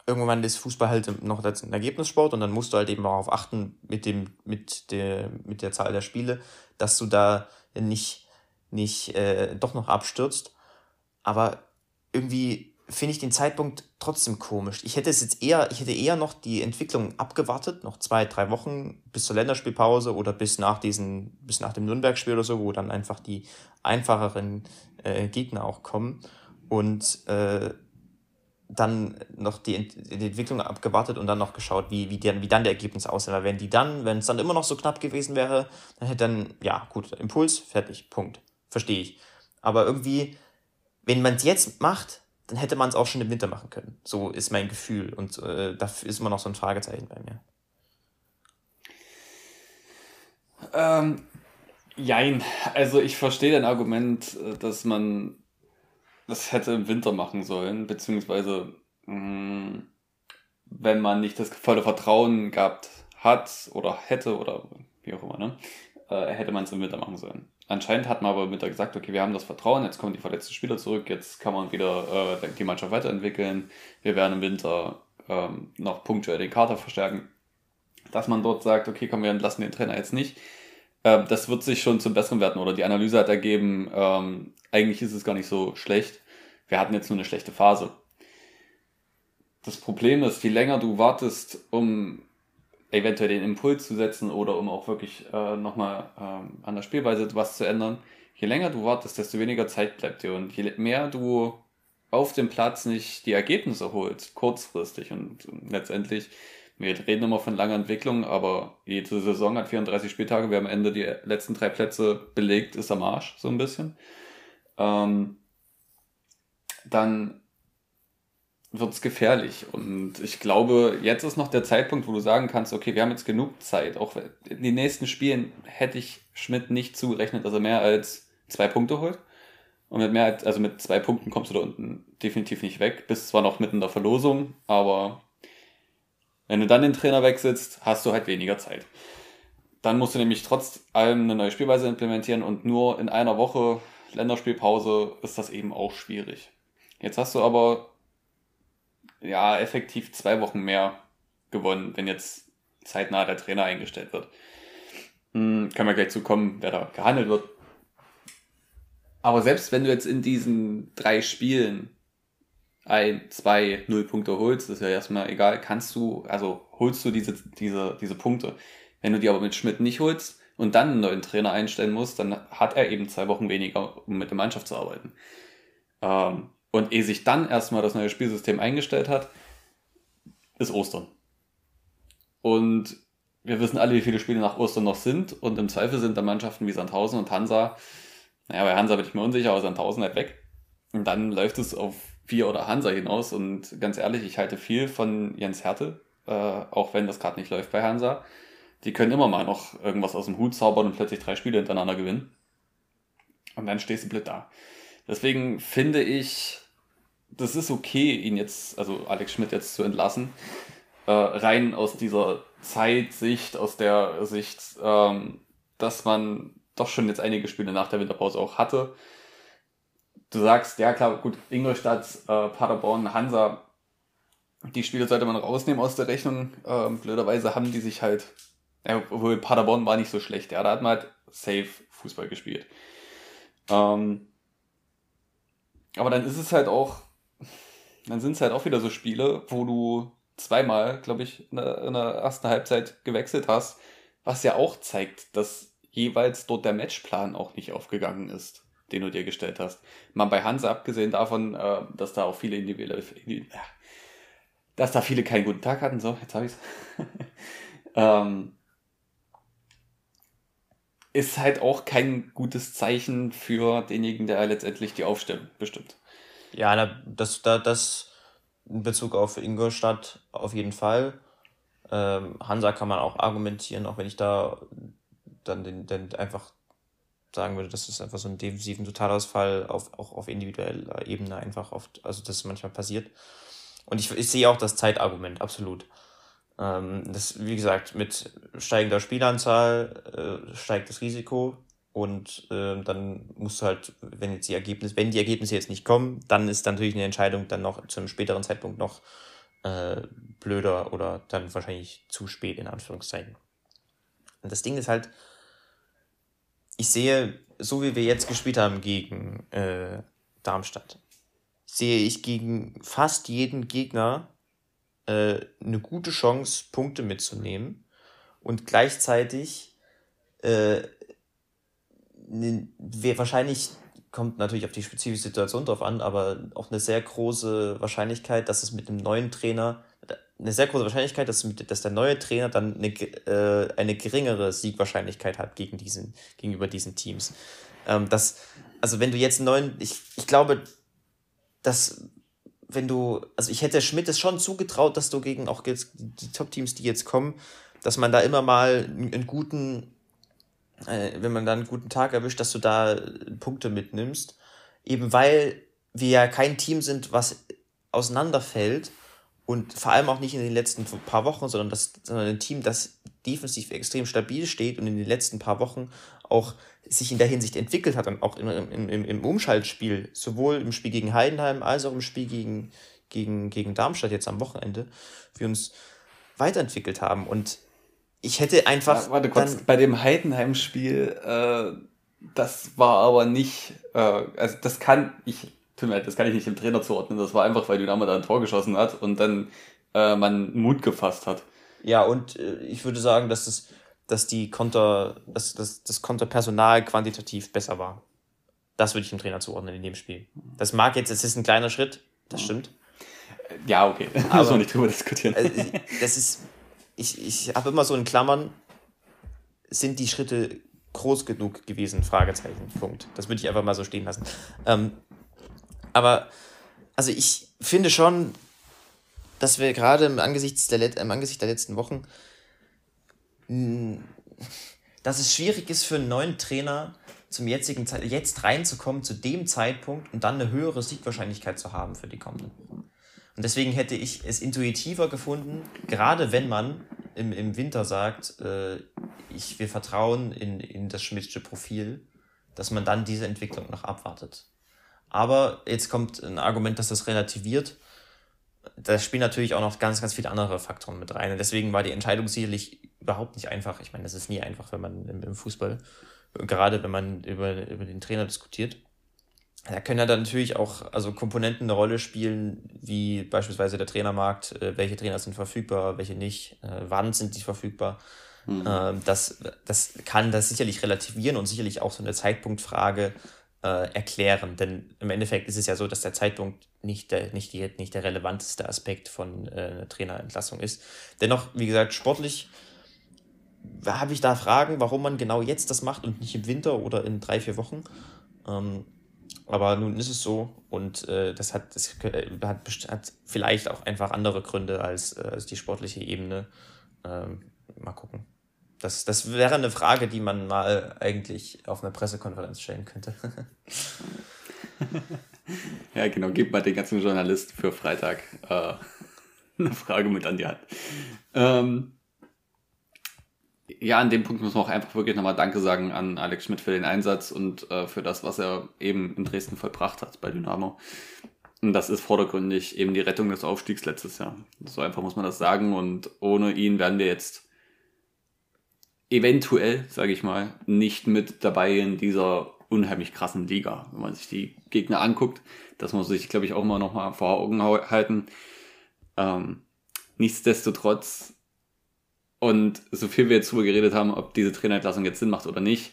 irgendwann ist Fußball halt noch als ein Ergebnissport und dann musst du halt eben darauf achten mit dem, mit der, mit der Zahl der Spiele, dass du da nicht, nicht äh, doch noch abstürzt. Aber irgendwie finde ich den Zeitpunkt trotzdem komisch. Ich hätte es jetzt eher, ich hätte eher noch die Entwicklung abgewartet, noch zwei, drei Wochen bis zur Länderspielpause oder bis nach diesen, bis nach dem Nürnberg-Spiel oder so, wo dann einfach die einfacheren äh, Gegner auch kommen. Und äh, dann noch die, die, Entwicklung abgewartet und dann noch geschaut, wie, wie, der, wie dann der Ergebnis aussieht. Weil wenn die dann, wenn es dann immer noch so knapp gewesen wäre, dann hätte dann, ja, gut, Impuls, fertig, Punkt. Verstehe ich. Aber irgendwie, wenn man es jetzt macht, dann hätte man es auch schon im Winter machen können. So ist mein Gefühl. Und äh, da ist immer noch so ein Fragezeichen bei mir. Ähm, jein. Also ich verstehe dein Argument, äh, dass man das hätte im Winter machen sollen, beziehungsweise mh, mm, wenn man nicht das volle Vertrauen gehabt hat oder hätte oder wie auch immer, ne, äh, hätte man es im Winter machen sollen. Anscheinend hat man aber Winter gesagt, okay, wir haben das Vertrauen, jetzt kommen die verletzten Spieler zurück, jetzt kann man wieder äh, die Mannschaft weiterentwickeln, wir werden im Winter ähm, noch punktuell den Kater verstärken. Dass man dort sagt, okay, komm, wir entlassen den Trainer jetzt nicht, äh, das wird sich schon zum Besseren werden oder die Analyse hat ergeben, ähm, eigentlich ist es gar nicht so schlecht. Wir hatten jetzt nur eine schlechte Phase. Das Problem ist, je länger du wartest, um eventuell den Impuls zu setzen oder um auch wirklich äh, nochmal ähm, an der Spielweise was zu ändern, je länger du wartest, desto weniger Zeit bleibt dir. Und je mehr du auf dem Platz nicht die Ergebnisse holst, kurzfristig und letztendlich, wir reden immer von langer Entwicklung, aber jede Saison hat 34 Spieltage, wer am Ende die letzten drei Plätze belegt, ist am Arsch, so ein bisschen. Ähm, dann wird es gefährlich. Und ich glaube, jetzt ist noch der Zeitpunkt, wo du sagen kannst, okay, wir haben jetzt genug Zeit. Auch in den nächsten Spielen hätte ich Schmidt nicht zugerechnet, dass er mehr als zwei Punkte holt. Und mit mehr als, also mit zwei Punkten kommst du da unten definitiv nicht weg. Bist zwar noch mitten in der Verlosung, aber wenn du dann den Trainer wechselst, hast du halt weniger Zeit. Dann musst du nämlich trotz allem eine neue Spielweise implementieren und nur in einer Woche Länderspielpause ist das eben auch schwierig. Jetzt hast du aber ja effektiv zwei Wochen mehr gewonnen, wenn jetzt zeitnah der Trainer eingestellt wird. Hm, können wir gleich zukommen, wer da gehandelt wird. Aber selbst wenn du jetzt in diesen drei Spielen ein, zwei, null Punkte holst, ist ja erstmal egal, kannst du, also holst du diese, diese, diese Punkte. Wenn du die aber mit Schmidt nicht holst und dann einen neuen Trainer einstellen musst, dann hat er eben zwei Wochen weniger, um mit der Mannschaft zu arbeiten. Ähm, und ehe sich dann erstmal das neue Spielsystem eingestellt hat, ist Ostern. Und wir wissen alle, wie viele Spiele nach Ostern noch sind. Und im Zweifel sind da Mannschaften wie Sandhausen und Hansa, naja, bei Hansa bin ich mir unsicher, aber Sandhausen halt weg. Und dann läuft es auf vier oder Hansa hinaus. Und ganz ehrlich, ich halte viel von Jens Härte, äh, auch wenn das gerade nicht läuft bei Hansa. Die können immer mal noch irgendwas aus dem Hut zaubern und plötzlich drei Spiele hintereinander gewinnen. Und dann stehst du blöd da. Deswegen finde ich, das ist okay, ihn jetzt, also Alex Schmidt jetzt zu entlassen. Äh, rein aus dieser Zeitsicht, aus der Sicht, ähm, dass man doch schon jetzt einige Spiele nach der Winterpause auch hatte. Du sagst, ja klar, gut, Ingolstadt, äh, Paderborn, Hansa, die Spiele sollte man rausnehmen aus der Rechnung. Ähm, blöderweise haben die sich halt, ja, obwohl Paderborn war nicht so schlecht, ja, da hat man halt safe Fußball gespielt. Ähm, aber dann ist es halt auch dann sind es halt auch wieder so Spiele, wo du zweimal, glaube ich, in der, in der ersten Halbzeit gewechselt hast, was ja auch zeigt, dass jeweils dort der Matchplan auch nicht aufgegangen ist, den du dir gestellt hast. Mal bei Hansa abgesehen davon, äh, dass da auch viele individuelle, dass da viele keinen guten Tag hatten, so, jetzt habe ich es. ähm, ist halt auch kein gutes Zeichen für denjenigen, der letztendlich die Aufstellung bestimmt. Ja, das, das, das in Bezug auf Ingolstadt auf jeden Fall. Ähm, Hansa kann man auch argumentieren, auch wenn ich da dann den, den einfach sagen würde, das ist einfach so ein defensiven Totalausfall auf, auch auf individueller Ebene einfach oft, also das manchmal passiert. Und ich, ich sehe auch das Zeitargument, absolut. Ähm, das, wie gesagt, mit steigender Spielanzahl äh, steigt das Risiko und äh, dann musst du halt, wenn jetzt die Ergebnisse, wenn die Ergebnisse jetzt nicht kommen, dann ist natürlich eine Entscheidung dann noch zu einem späteren Zeitpunkt noch äh, blöder oder dann wahrscheinlich zu spät in Anführungszeichen. Und das Ding ist halt, ich sehe, so wie wir jetzt gespielt haben gegen äh, Darmstadt, sehe ich gegen fast jeden Gegner äh, eine gute Chance, Punkte mitzunehmen und gleichzeitig äh, wahrscheinlich kommt natürlich auf die spezifische Situation drauf an, aber auch eine sehr große Wahrscheinlichkeit, dass es mit einem neuen Trainer eine sehr große Wahrscheinlichkeit, dass, dass der neue Trainer dann eine, äh, eine geringere Siegwahrscheinlichkeit hat gegen diesen, gegenüber diesen Teams. Ähm, das, also wenn du jetzt einen neuen, ich, ich glaube, dass wenn du, also ich hätte Schmidt es schon zugetraut, dass du gegen auch jetzt die Top-Teams, die jetzt kommen, dass man da immer mal einen guten, äh, wenn man da einen guten Tag erwischt, dass du da Punkte mitnimmst. Eben weil wir ja kein Team sind, was auseinanderfällt und vor allem auch nicht in den letzten paar Wochen, sondern, das, sondern ein Team, das defensiv extrem stabil steht und in den letzten paar Wochen auch sich in der Hinsicht entwickelt hat und auch im, im, im Umschaltspiel, sowohl im Spiel gegen Heidenheim als auch im Spiel gegen, gegen, gegen Darmstadt jetzt am Wochenende, wir uns weiterentwickelt haben. Und ich hätte einfach. Ja, warte kurz, bei dem Heidenheim-Spiel, äh, das war aber nicht, äh, also das kann ich, tut mir leid, das kann ich nicht dem Trainer zuordnen, das war einfach, weil Dynamo da ein Tor geschossen hat und dann äh, man Mut gefasst hat. Ja, und äh, ich würde sagen, dass das dass die Konter, dass, dass das Konterpersonal quantitativ besser war. Das würde ich dem Trainer zuordnen in dem Spiel. Das mag jetzt, es ist ein kleiner Schritt, das stimmt. Ja, okay. Aber, Müssen wir nicht drüber diskutieren. Also, das ist, ich, ich habe immer so in Klammern, sind die Schritte groß genug gewesen? Fragezeichen, Punkt. Das würde ich einfach mal so stehen lassen. Ähm, aber, also ich finde schon, dass wir gerade im Angesicht der, im Angesicht der letzten Wochen dass es schwierig ist für einen neuen Trainer zum jetzigen Zeit jetzt reinzukommen zu dem Zeitpunkt und dann eine höhere Siegwahrscheinlichkeit zu haben für die kommenden. Und deswegen hätte ich es intuitiver gefunden, gerade wenn man im, im Winter sagt, äh, ich, wir vertrauen in, in das Schmidtsche Profil, dass man dann diese Entwicklung noch abwartet. Aber jetzt kommt ein Argument, das das relativiert. Da spielen natürlich auch noch ganz, ganz viele andere Faktoren mit rein. Und deswegen war die Entscheidung sicherlich überhaupt nicht einfach. Ich meine, das ist nie einfach, wenn man im, im Fußball, gerade wenn man über, über den Trainer diskutiert. Da können ja dann natürlich auch also Komponenten eine Rolle spielen, wie beispielsweise der Trainermarkt, äh, welche Trainer sind verfügbar, welche nicht, äh, wann sind die verfügbar. Mhm. Ähm, das, das kann das sicherlich relativieren und sicherlich auch so eine Zeitpunktfrage äh, erklären. Denn im Endeffekt ist es ja so, dass der Zeitpunkt nicht der, nicht die, nicht der relevanteste Aspekt von äh, einer Trainerentlassung ist. Dennoch, wie gesagt, sportlich habe ich da Fragen, warum man genau jetzt das macht und nicht im Winter oder in drei, vier Wochen. Ähm, aber nun ist es so und äh, das, hat, das hat, hat vielleicht auch einfach andere Gründe als, äh, als die sportliche Ebene. Ähm, mal gucken. Das, das wäre eine Frage, die man mal eigentlich auf einer Pressekonferenz stellen könnte. ja, genau. Gib mal den ganzen Journalist für Freitag äh, eine Frage mit an die Hand. Ähm, ja, an dem Punkt muss man auch einfach wirklich nochmal Danke sagen an Alex Schmidt für den Einsatz und äh, für das, was er eben in Dresden vollbracht hat bei Dynamo. Und das ist vordergründig eben die Rettung des Aufstiegs letztes Jahr. So einfach muss man das sagen. Und ohne ihn wären wir jetzt eventuell, sage ich mal, nicht mit dabei in dieser unheimlich krassen Liga. Wenn man sich die Gegner anguckt, das muss sich, glaube ich, auch mal nochmal vor Augen halten. Ähm, nichtsdestotrotz und so viel wir jetzt darüber geredet haben, ob diese Trainerentlassung jetzt Sinn macht oder nicht,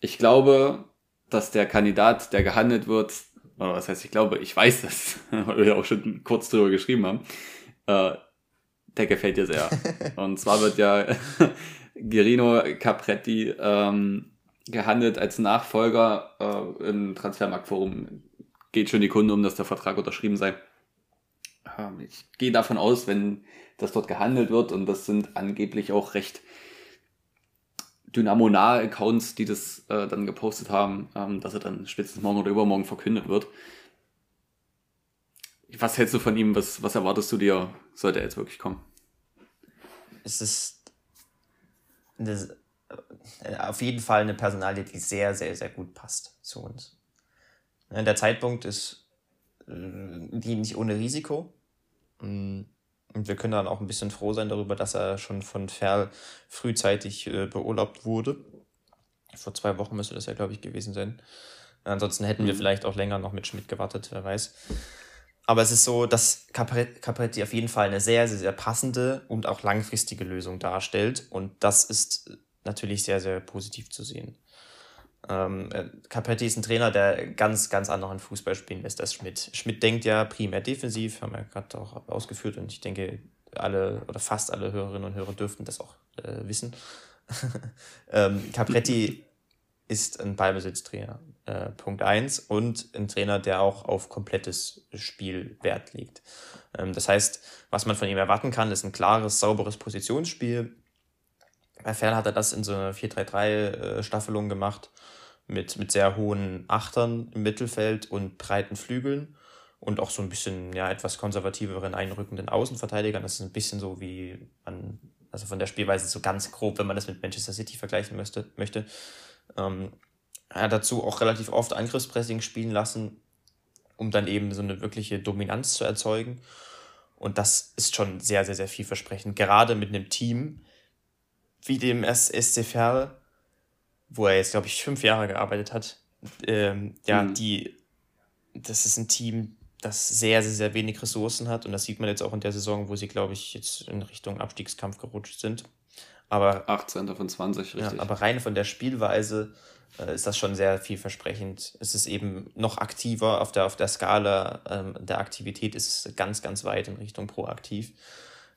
ich glaube, dass der Kandidat, der gehandelt wird, oder was heißt ich glaube, ich weiß das, weil wir ja auch schon kurz drüber geschrieben haben, äh, der gefällt dir sehr. Und zwar wird ja Gerino Capretti ähm, gehandelt als Nachfolger äh, im Transfermarktforum. Geht schon die Kunde um, dass der Vertrag unterschrieben sei. ähm, ich gehe davon aus, wenn das dort gehandelt wird und das sind angeblich auch recht Dynamo-nahe Accounts, die das äh, dann gepostet haben, ähm, dass er dann spätestens morgen oder übermorgen verkündet wird. Was hältst du von ihm? Was, was erwartest du dir, sollte er jetzt wirklich kommen? Es ist eine, äh, auf jeden Fall eine Personalie, die sehr, sehr, sehr gut passt zu uns. Der Zeitpunkt ist äh, die nicht ohne Risiko. Mm, und wir können dann auch ein bisschen froh sein darüber, dass er schon von Ferl frühzeitig äh, beurlaubt wurde. Vor zwei Wochen müsste das ja, glaube ich, gewesen sein. Ansonsten hätten wir mhm. vielleicht auch länger noch mit Schmidt gewartet, wer weiß. Aber es ist so, dass Capretti auf jeden Fall eine sehr, sehr, sehr passende und auch langfristige Lösung darstellt. Und das ist natürlich sehr, sehr positiv zu sehen. Ähm, äh, Capretti ist ein Trainer, der ganz, ganz anderen Fußball spielen lässt als Schmidt. Schmidt denkt ja primär defensiv, haben wir gerade auch ausgeführt und ich denke, alle oder fast alle Hörerinnen und Hörer dürften das auch äh, wissen. ähm, Capretti ist ein Ballbesitztrainer, äh, Punkt 1, und ein Trainer, der auch auf komplettes Spiel Wert legt. Ähm, das heißt, was man von ihm erwarten kann, ist ein klares, sauberes Positionsspiel. Bei Ferl hat er das in so einer 4-3-3-Staffelung gemacht mit, mit sehr hohen Achtern im Mittelfeld und breiten Flügeln und auch so ein bisschen ja, etwas konservativeren einrückenden Außenverteidigern. Das ist ein bisschen so wie man, also von der Spielweise so ganz grob, wenn man das mit Manchester City vergleichen möchte. möchte. Ähm, hat dazu auch relativ oft Angriffspressing spielen lassen, um dann eben so eine wirkliche Dominanz zu erzeugen. Und das ist schon sehr, sehr, sehr vielversprechend. Gerade mit einem Team wie dem SC Verl, wo er jetzt, glaube ich, fünf Jahre gearbeitet hat. Ähm, ja, mhm. die, das ist ein Team, das sehr, sehr, sehr wenig Ressourcen hat. Und das sieht man jetzt auch in der Saison, wo sie, glaube ich, jetzt in Richtung Abstiegskampf gerutscht sind. Aber 18. von 20, richtig. Ja, aber rein von der Spielweise äh, ist das schon sehr vielversprechend. Es ist eben noch aktiver auf der, auf der Skala ähm, der Aktivität ist es ganz, ganz weit in Richtung proaktiv.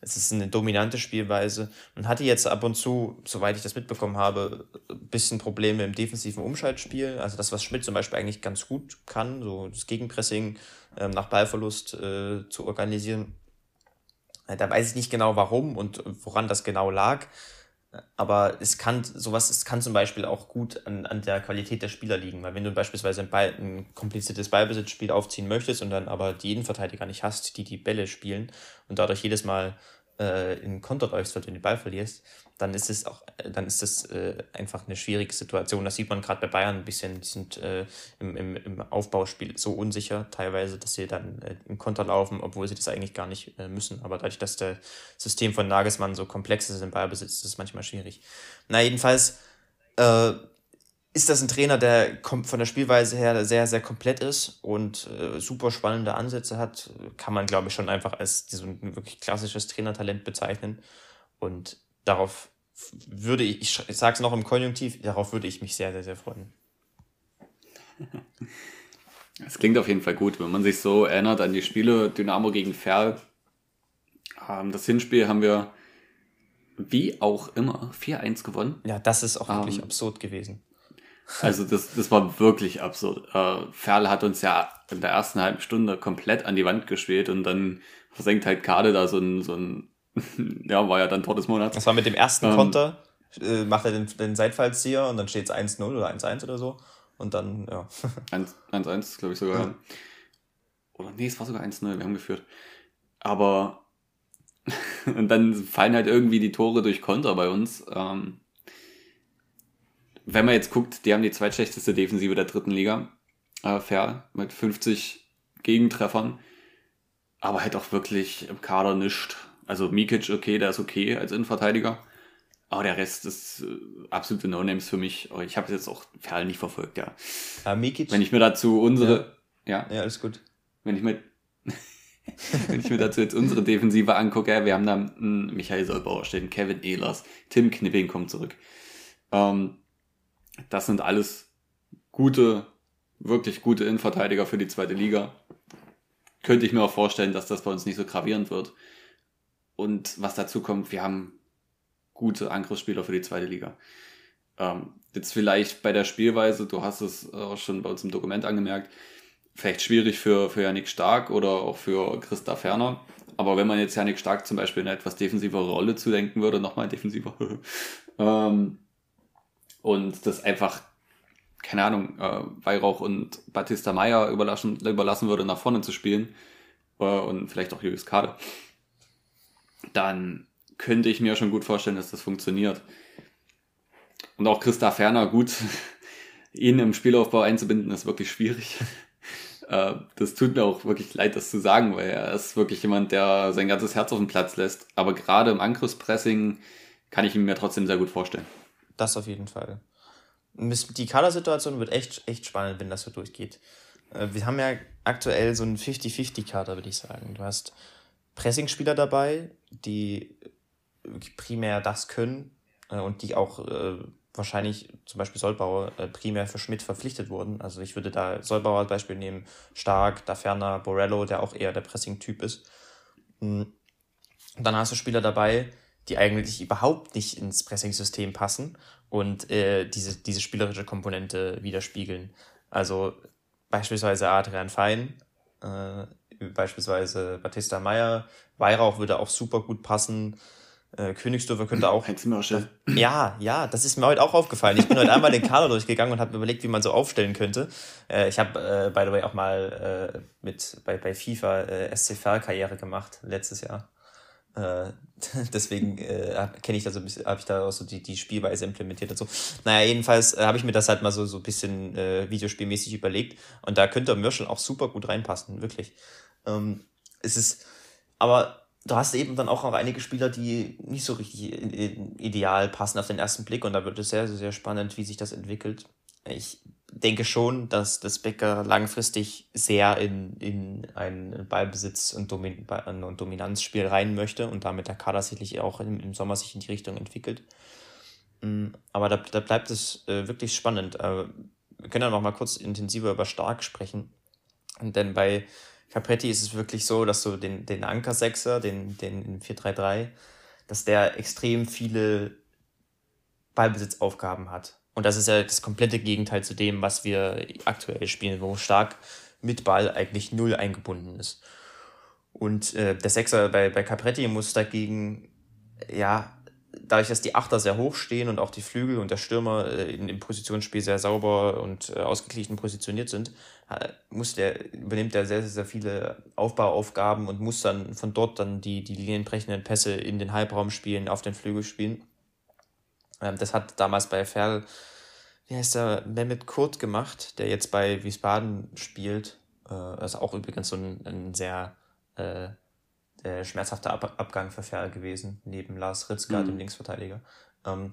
Es ist eine dominante Spielweise und hatte jetzt ab und zu, soweit ich das mitbekommen habe, ein bisschen Probleme im defensiven Umschaltspiel. Also das, was Schmidt zum Beispiel eigentlich ganz gut kann, so das Gegenpressing ähm, nach Ballverlust äh, zu organisieren. Äh, da weiß ich nicht genau warum und woran das genau lag. Aber es kann sowas, es kann zum Beispiel auch gut an, an der Qualität der Spieler liegen, weil wenn du beispielsweise ein, Ball, ein kompliziertes Ballbesitzspiel aufziehen möchtest und dann aber die Innenverteidiger nicht hast, die die Bälle spielen und dadurch jedes Mal äh, in Konter läufst, weil du den Ball verlierst, dann ist es auch, äh, dann ist das äh, einfach eine schwierige Situation. Das sieht man gerade bei Bayern ein bisschen. Die sind äh, im, im, im Aufbauspiel so unsicher teilweise, dass sie dann äh, im Konter laufen, obwohl sie das eigentlich gar nicht äh, müssen. Aber dadurch, dass das System von Nagelsmann so komplex ist im Ballbesitz, ist es manchmal schwierig. Na, jedenfalls äh, ist das ein Trainer, der von der Spielweise her sehr, sehr komplett ist und äh, super spannende Ansätze hat, kann man, glaube ich, schon einfach als so ein wirklich klassisches Trainertalent bezeichnen. Und darauf würde ich, ich, ich sage es noch im Konjunktiv, darauf würde ich mich sehr, sehr, sehr freuen. Es klingt auf jeden Fall gut, wenn man sich so erinnert an die Spiele Dynamo gegen Ferl. Ähm, das Hinspiel haben wir wie auch immer 4-1 gewonnen. Ja, das ist auch wirklich ähm, absurd gewesen. Also das, das war wirklich absurd. Äh, Ferl hat uns ja in der ersten halben Stunde komplett an die Wand gespielt und dann versenkt halt Kade da so ein, so ein ja, war ja dann Tor des Monats. Das war mit dem ersten ähm, Konter, äh, macht er den, den Seitfallzieher und dann steht es 1-0 oder 1-1 oder so. Und dann, ja. 1-1, glaube ich sogar. Ja. Oder nee, es war sogar 1-0, wir haben geführt. Aber und dann fallen halt irgendwie die Tore durch Konter bei uns. Ähm, wenn man jetzt guckt, die haben die zweitschlechteste Defensive der dritten Liga. Äh, fair, mit 50 Gegentreffern. Aber halt auch wirklich im Kader nischt. Also Mikic, okay, der ist okay als Innenverteidiger. Aber der Rest ist äh, absolute No-Names für mich. Ich habe jetzt auch Ferl nicht verfolgt, ja. ja Mikic. Wenn ich mir dazu unsere. Ja, ja, ja alles gut. Wenn ich mir. wenn ich mir dazu jetzt unsere Defensive angucke, wir haben da einen Michael Solbauer stehen, Kevin Ehlers, Tim Knipping kommt zurück. Ähm, das sind alles gute, wirklich gute Innenverteidiger für die zweite Liga. Könnte ich mir auch vorstellen, dass das bei uns nicht so gravierend wird. Und was dazu kommt, wir haben gute Angriffsspieler für die zweite Liga. Ähm, jetzt vielleicht bei der Spielweise, du hast es auch schon bei uns im Dokument angemerkt, vielleicht schwierig für, für Yannick Stark oder auch für Christa Ferner. Aber wenn man jetzt Yannick Stark zum Beispiel eine etwas defensivere Rolle zudenken würde, nochmal defensiver, ähm, und das einfach, keine Ahnung, äh, Weihrauch und Batista Meyer überlassen, überlassen würde, nach vorne zu spielen, äh, und vielleicht auch Julius Kade, dann könnte ich mir schon gut vorstellen, dass das funktioniert. Und auch Christa Ferner, gut, ihn im Spielaufbau einzubinden, ist wirklich schwierig. Äh, das tut mir auch wirklich leid, das zu sagen, weil er ist wirklich jemand, der sein ganzes Herz auf den Platz lässt. Aber gerade im Angriffspressing kann ich ihn mir trotzdem sehr gut vorstellen. Das auf jeden Fall. Die Kadersituation wird echt, echt spannend, wenn das so durchgeht. Äh, wir haben ja aktuell so einen 50-50-Kader, würde ich sagen. Du hast Pressing-Spieler dabei, die primär das können äh, und die auch wahrscheinlich zum Beispiel Sollbauer äh, primär für Schmidt verpflichtet wurden. Also ich würde da Sollbauer als Beispiel nehmen, Stark, da ferner Borello, der auch eher der Pressing-Typ ist. Hm. dann hast du Spieler dabei, die eigentlich überhaupt nicht ins Pressing-System passen und äh, diese, diese spielerische Komponente widerspiegeln. Also beispielsweise Adrian Fein, äh, beispielsweise Batista Meyer, Weihrauch würde auch super gut passen. Äh, Königsdörfer könnte auch. Das, ja, ja, das ist mir heute auch aufgefallen. Ich bin heute einmal den Kader durchgegangen und habe überlegt, wie man so aufstellen könnte. Äh, ich habe, äh, by the way, auch mal äh, mit bei, bei FIFA äh, SCV-Karriere gemacht letztes Jahr. Äh, deswegen äh, kenne ich da so ein bisschen, habe ich da auch so die, die Spielweise implementiert und so. Naja, jedenfalls äh, habe ich mir das halt mal so, so ein bisschen äh, videospielmäßig überlegt. Und da könnte Mirschel auch super gut reinpassen, wirklich. Ähm, es ist, aber du hast eben dann auch noch einige Spieler, die nicht so richtig ideal passen auf den ersten Blick und da wird es sehr, sehr spannend, wie sich das entwickelt. Ich denke schon, dass das Becker langfristig sehr in, in ein Ballbesitz- und, Domin und Dominanzspiel rein möchte und damit der Kader sicherlich auch im, im Sommer sich in die Richtung entwickelt. Mm, aber da, da bleibt es äh, wirklich spannend. Äh, wir können ja noch mal kurz intensiver über Stark sprechen. Denn bei Capretti ist es wirklich so, dass du den, den Anker-Sechser, den, den 4-3-3, dass der extrem viele Ballbesitzaufgaben hat. Und das ist ja das komplette Gegenteil zu dem, was wir aktuell spielen, wo stark mit Ball eigentlich null eingebunden ist. Und äh, der Sechser bei, bei Capretti muss dagegen, ja, dadurch, dass die Achter sehr hoch stehen und auch die Flügel und der Stürmer äh, in, im Positionsspiel sehr sauber und äh, ausgeglichen positioniert sind, muss der, übernimmt er sehr, sehr viele Aufbauaufgaben und muss dann von dort dann die, die linienbrechenden Pässe in den Halbraum spielen, auf den Flügel spielen. Ähm, das hat damals bei Ferl, wie heißt der, Mehmet Kurt gemacht, der jetzt bei Wiesbaden spielt. Äh, das ist auch übrigens so ein, ein sehr äh, der schmerzhafte Ab Abgang für Ferl gewesen, neben Lars Ritzka, mhm. dem Linksverteidiger. Ähm,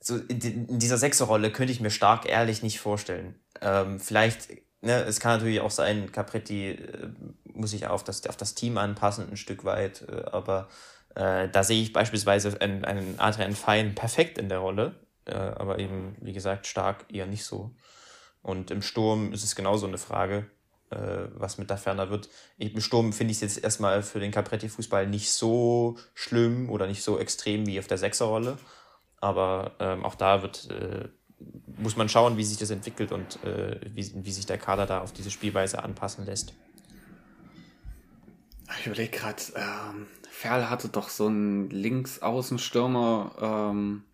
so in, in dieser Sechserrolle könnte ich mir stark ehrlich nicht vorstellen. Ähm, vielleicht, ne, es kann natürlich auch sein, Capretti äh, muss sich auf das, auf das Team anpassen, ein Stück weit, äh, aber äh, da sehe ich beispielsweise einen, Adrian Fein perfekt in der Rolle, äh, aber eben, wie gesagt, stark eher nicht so. Und im Sturm ist es genauso eine Frage, äh, was mit da ferner wird. Im Sturm finde ich es jetzt erstmal für den Capretti-Fußball nicht so schlimm oder nicht so extrem wie auf der Sechserrolle. Aber ähm, auch da wird äh, muss man schauen, wie sich das entwickelt und äh, wie, wie sich der Kader da auf diese Spielweise anpassen lässt. Ich überlege gerade, ähm, Ferl hatte doch so einen Linksaußenstürmer, ähm,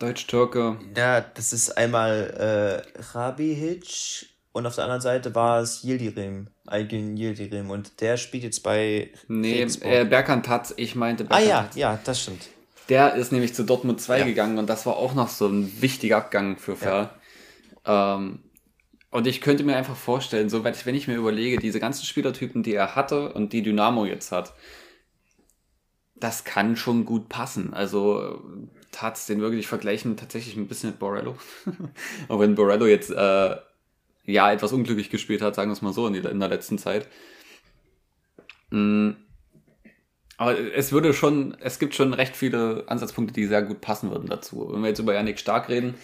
Deutsch-Türke. Ja, das ist einmal äh, Rabihic und auf der anderen Seite war es Yildirim, Aygün Yildirim und der spielt jetzt bei Nee, äh, Berkan Tatz, ich meinte Berkan Ah ja, ja, das stimmt. Der ist nämlich zu Dortmund 2 ja. gegangen und das war auch noch so ein wichtiger Abgang für Ferl. Ja. Ähm, und ich könnte mir einfach vorstellen, so wenn ich mir überlege, diese ganzen Spielertypen, die er hatte und die Dynamo jetzt hat, das kann schon gut passen. Also Taz, den wirklich vergleichen tatsächlich ein bisschen mit Borello. Auch wenn Borello jetzt äh, ja etwas unglücklich gespielt hat, sagen wir es mal so, in, die, in der letzten Zeit. Mhm aber es würde schon, es gibt schon recht viele Ansatzpunkte, die sehr gut passen würden dazu. Wenn wir jetzt über Yannick Stark reden,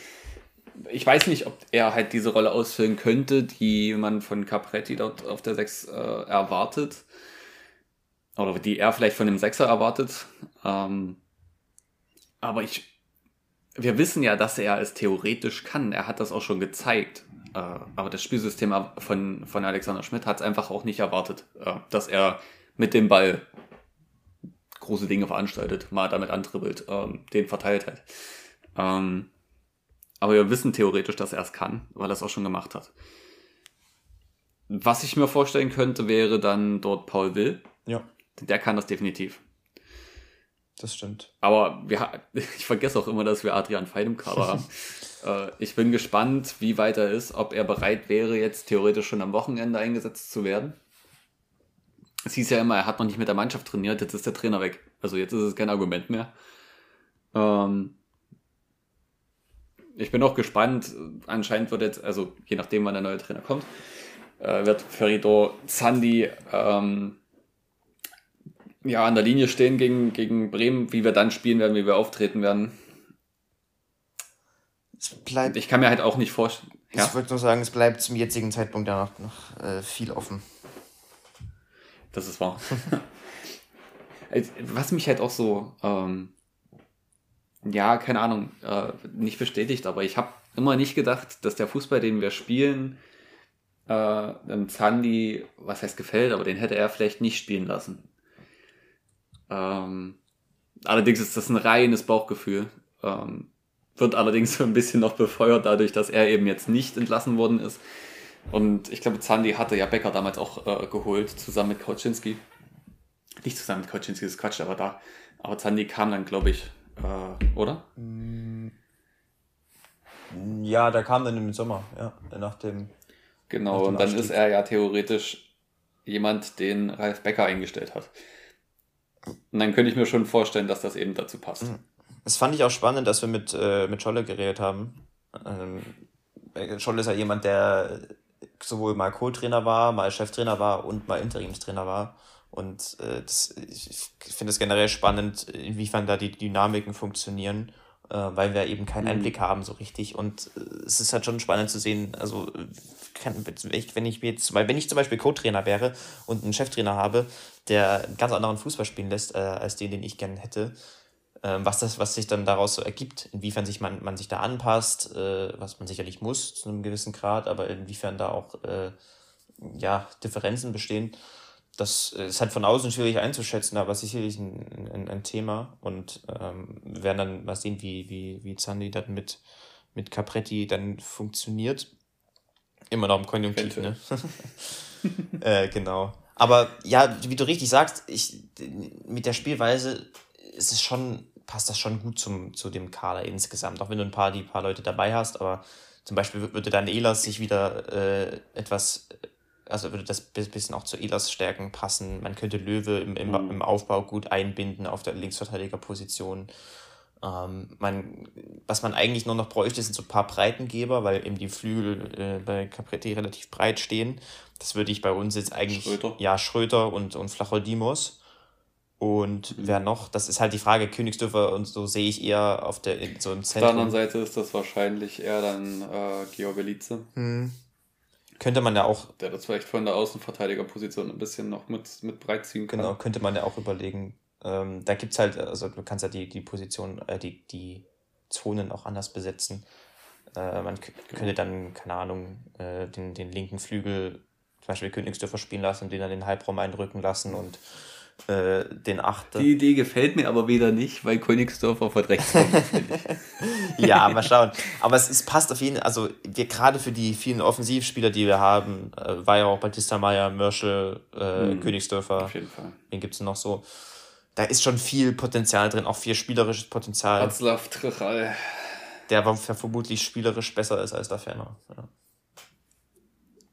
ich weiß nicht, ob er halt diese Rolle ausfüllen könnte, die man von Capretti dort auf der 6 äh, erwartet. Oder die er vielleicht von dem Sechser erwartet. Ähm, aber ich, wir wissen ja, dass er es theoretisch kann. Er hat das auch schon gezeigt. Äh, aber das Spielsystem von, von Alexander Schmidt hat es einfach auch nicht erwartet, äh, dass er mit dem Ball große Dinge veranstaltet, mal damit antribbelt, ähm, den verteilt hat. Ähm, aber wir wissen theoretisch, dass er es kann, weil er es auch schon gemacht hat. Was ich mir vorstellen könnte, wäre dann dort Paul Will. Ja. Der kann das definitiv. Das stimmt. Aber wir, ich vergesse auch immer, dass wir Adrian Fein im Kader haben. äh, ich bin gespannt, wie weit er ist, ob er bereit wäre, jetzt theoretisch schon am Wochenende eingesetzt zu werden. Es hieß ja immer, er hat noch nicht mit der Mannschaft trainiert, jetzt ist der Trainer weg. Also jetzt ist es kein Argument mehr. Ähm, ich bin auch gespannt. Anscheinend wird jetzt, also je nachdem, wann der neue Trainer kommt, äh, wird Ferito Zandi ähm, ja, an der Linie stehen gegen, gegen Bremen, wie wir dann spielen werden, wie wir auftreten werden. Es bleibt, ich kann mir halt auch nicht vorstellen. Ja? Ich wollte nur sagen, es bleibt zum jetzigen Zeitpunkt ja noch, noch äh, viel offen. Das ist wahr. Was mich halt auch so, ähm, ja, keine Ahnung, äh, nicht bestätigt, aber ich habe immer nicht gedacht, dass der Fußball, den wir spielen, äh, dem Zandi, was heißt gefällt, aber den hätte er vielleicht nicht spielen lassen. Ähm, allerdings ist das ein reines Bauchgefühl. Ähm, wird allerdings so ein bisschen noch befeuert dadurch, dass er eben jetzt nicht entlassen worden ist. Und ich glaube, Zandi hatte ja Becker damals auch äh, geholt, zusammen mit Kauczynski. Nicht zusammen mit Kauczynski, das ist Quatsch, aber da. Aber Zandi kam dann, glaube ich, äh, oder? Mm. Ja, der kam dann im Sommer, ja, nach dem. Genau, nach dem und dann Abstieg. ist er ja theoretisch jemand, den Ralf Becker eingestellt hat. Und dann könnte ich mir schon vorstellen, dass das eben dazu passt. Mhm. Das fand ich auch spannend, dass wir mit, äh, mit Scholle geredet haben. Ähm, Scholle ist ja jemand, der sowohl mal Co-Trainer war, mal Cheftrainer war und mal Interimstrainer war. Und äh, das, ich finde es generell spannend, inwiefern da die Dynamiken funktionieren, äh, weil wir eben keinen mhm. Einblick haben so richtig. Und äh, es ist halt schon spannend zu sehen, also kann, wenn ich jetzt, weil wenn ich zum Beispiel Co-Trainer wäre und einen Cheftrainer habe, der einen ganz anderen Fußball spielen lässt, äh, als den, den ich gerne hätte, äh, was das, was sich dann daraus so ergibt, inwiefern sich man, man sich da anpasst, äh, was man sicherlich muss zu einem gewissen Grad, aber inwiefern da auch äh, ja, Differenzen bestehen, das ist halt von außen schwierig einzuschätzen, aber sicherlich ein, ein, ein Thema. Und ähm, wir werden dann mal sehen, wie, wie, wie Zandi dann mit, mit Capretti dann funktioniert. Immer noch im Konjunktiv, ne? äh, genau. Aber ja, wie du richtig sagst, ich, mit der Spielweise ist es schon, passt das schon gut zum, zu dem Kader insgesamt. Auch wenn du ein paar, die paar Leute dabei hast, aber zum Beispiel würde dann Elas sich wieder äh, etwas also würde das bisschen auch zu Elas Stärken passen. Man könnte Löwe im, im, mhm. im Aufbau gut einbinden auf der Linksverteidigerposition. Ähm, man, was man eigentlich nur noch bräuchte, sind so ein paar Breitengeber, weil eben die Flügel äh, bei Capretti relativ breit stehen. Das würde ich bei uns jetzt eigentlich. Schröter. Ja, Schröter und, und Flacholdimos. Und mhm. wer noch? Das ist halt die Frage, Königsdörfer und so sehe ich eher auf der, so im Zentrum. Auf der anderen Seite ist das wahrscheinlich eher dann äh, Georg Elize. Mhm. Könnte man ja auch. Der das vielleicht von der Außenverteidigerposition ein bisschen noch mit, mit breit ziehen kann. Genau, könnte man ja auch überlegen. Ähm, da gibt es halt, also du kannst ja die, die Position, äh, die, die Zonen auch anders besetzen. Äh, man könnte dann, keine Ahnung, äh, den, den linken Flügel zum Beispiel Königsdörfer spielen lassen und den dann in den Halbraum einrücken lassen und äh, den Achter. Die Idee gefällt mir aber wieder nicht, weil Königsdorfer von rechts kommt. ja, mal schauen. Aber es, es passt auf jeden Fall, also wir gerade für die vielen Offensivspieler, die wir haben, äh, war ja auch Batista Meyer, Mörschel, äh, mhm, Königsdörfer. Auf jeden Fall. Wen gibt es noch so? Da ist schon viel Potenzial drin, auch viel spielerisches Potenzial. Watzlaw Trichal. Der vermutlich spielerisch besser ist als der Ferner. Ja.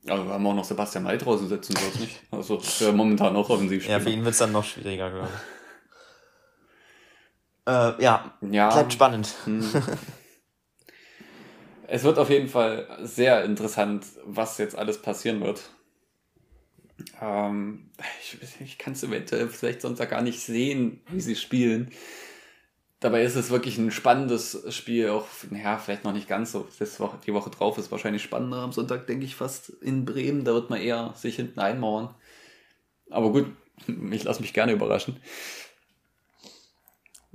Aber wir haben auch noch Sebastian May draußen sitzen, glaube nicht. Also wäre momentan auch offensiv Ja, für ihn wird es dann noch schwieriger, glaube ich. Äh, ja, ja, bleibt spannend. Hm. es wird auf jeden Fall sehr interessant, was jetzt alles passieren wird. Ähm, ich ich kann es eventuell vielleicht sonst gar nicht sehen, wie sie spielen. Dabei ist es wirklich ein spannendes Spiel, auch, ja, vielleicht noch nicht ganz so. Das Woche, die Woche drauf ist wahrscheinlich spannender am Sonntag, denke ich fast, in Bremen. Da wird man eher sich hinten einmauern. Aber gut, ich lasse mich gerne überraschen.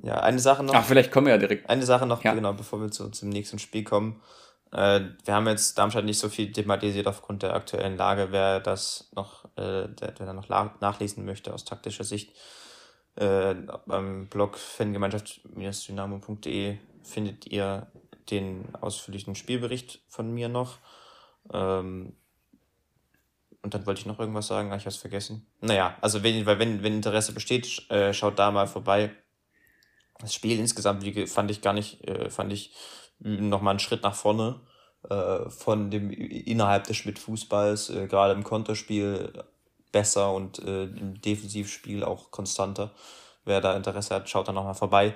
Ja, eine Sache noch. Ach, vielleicht kommen wir ja direkt. Eine Sache noch, ja. genau, bevor wir zu, zum nächsten Spiel kommen. Äh, wir haben jetzt Darmstadt nicht so viel thematisiert aufgrund der aktuellen Lage. Wer das noch, äh, der, der noch nachlesen möchte aus taktischer Sicht, äh, beim Blog fangemeinschaft-dynamo.de findet ihr den ausführlichen Spielbericht von mir noch. Ähm, und dann wollte ich noch irgendwas sagen, aber ich habe es vergessen. Naja, also wenn, wenn, wenn Interesse besteht, äh, schaut da mal vorbei. Das Spiel insgesamt fand ich gar nicht, äh, fand ich nochmal einen Schritt nach vorne äh, von dem innerhalb des Schmidt-Fußballs, äh, gerade im Konterspiel besser und äh, im Defensivspiel auch konstanter. Wer da Interesse hat, schaut da nochmal vorbei.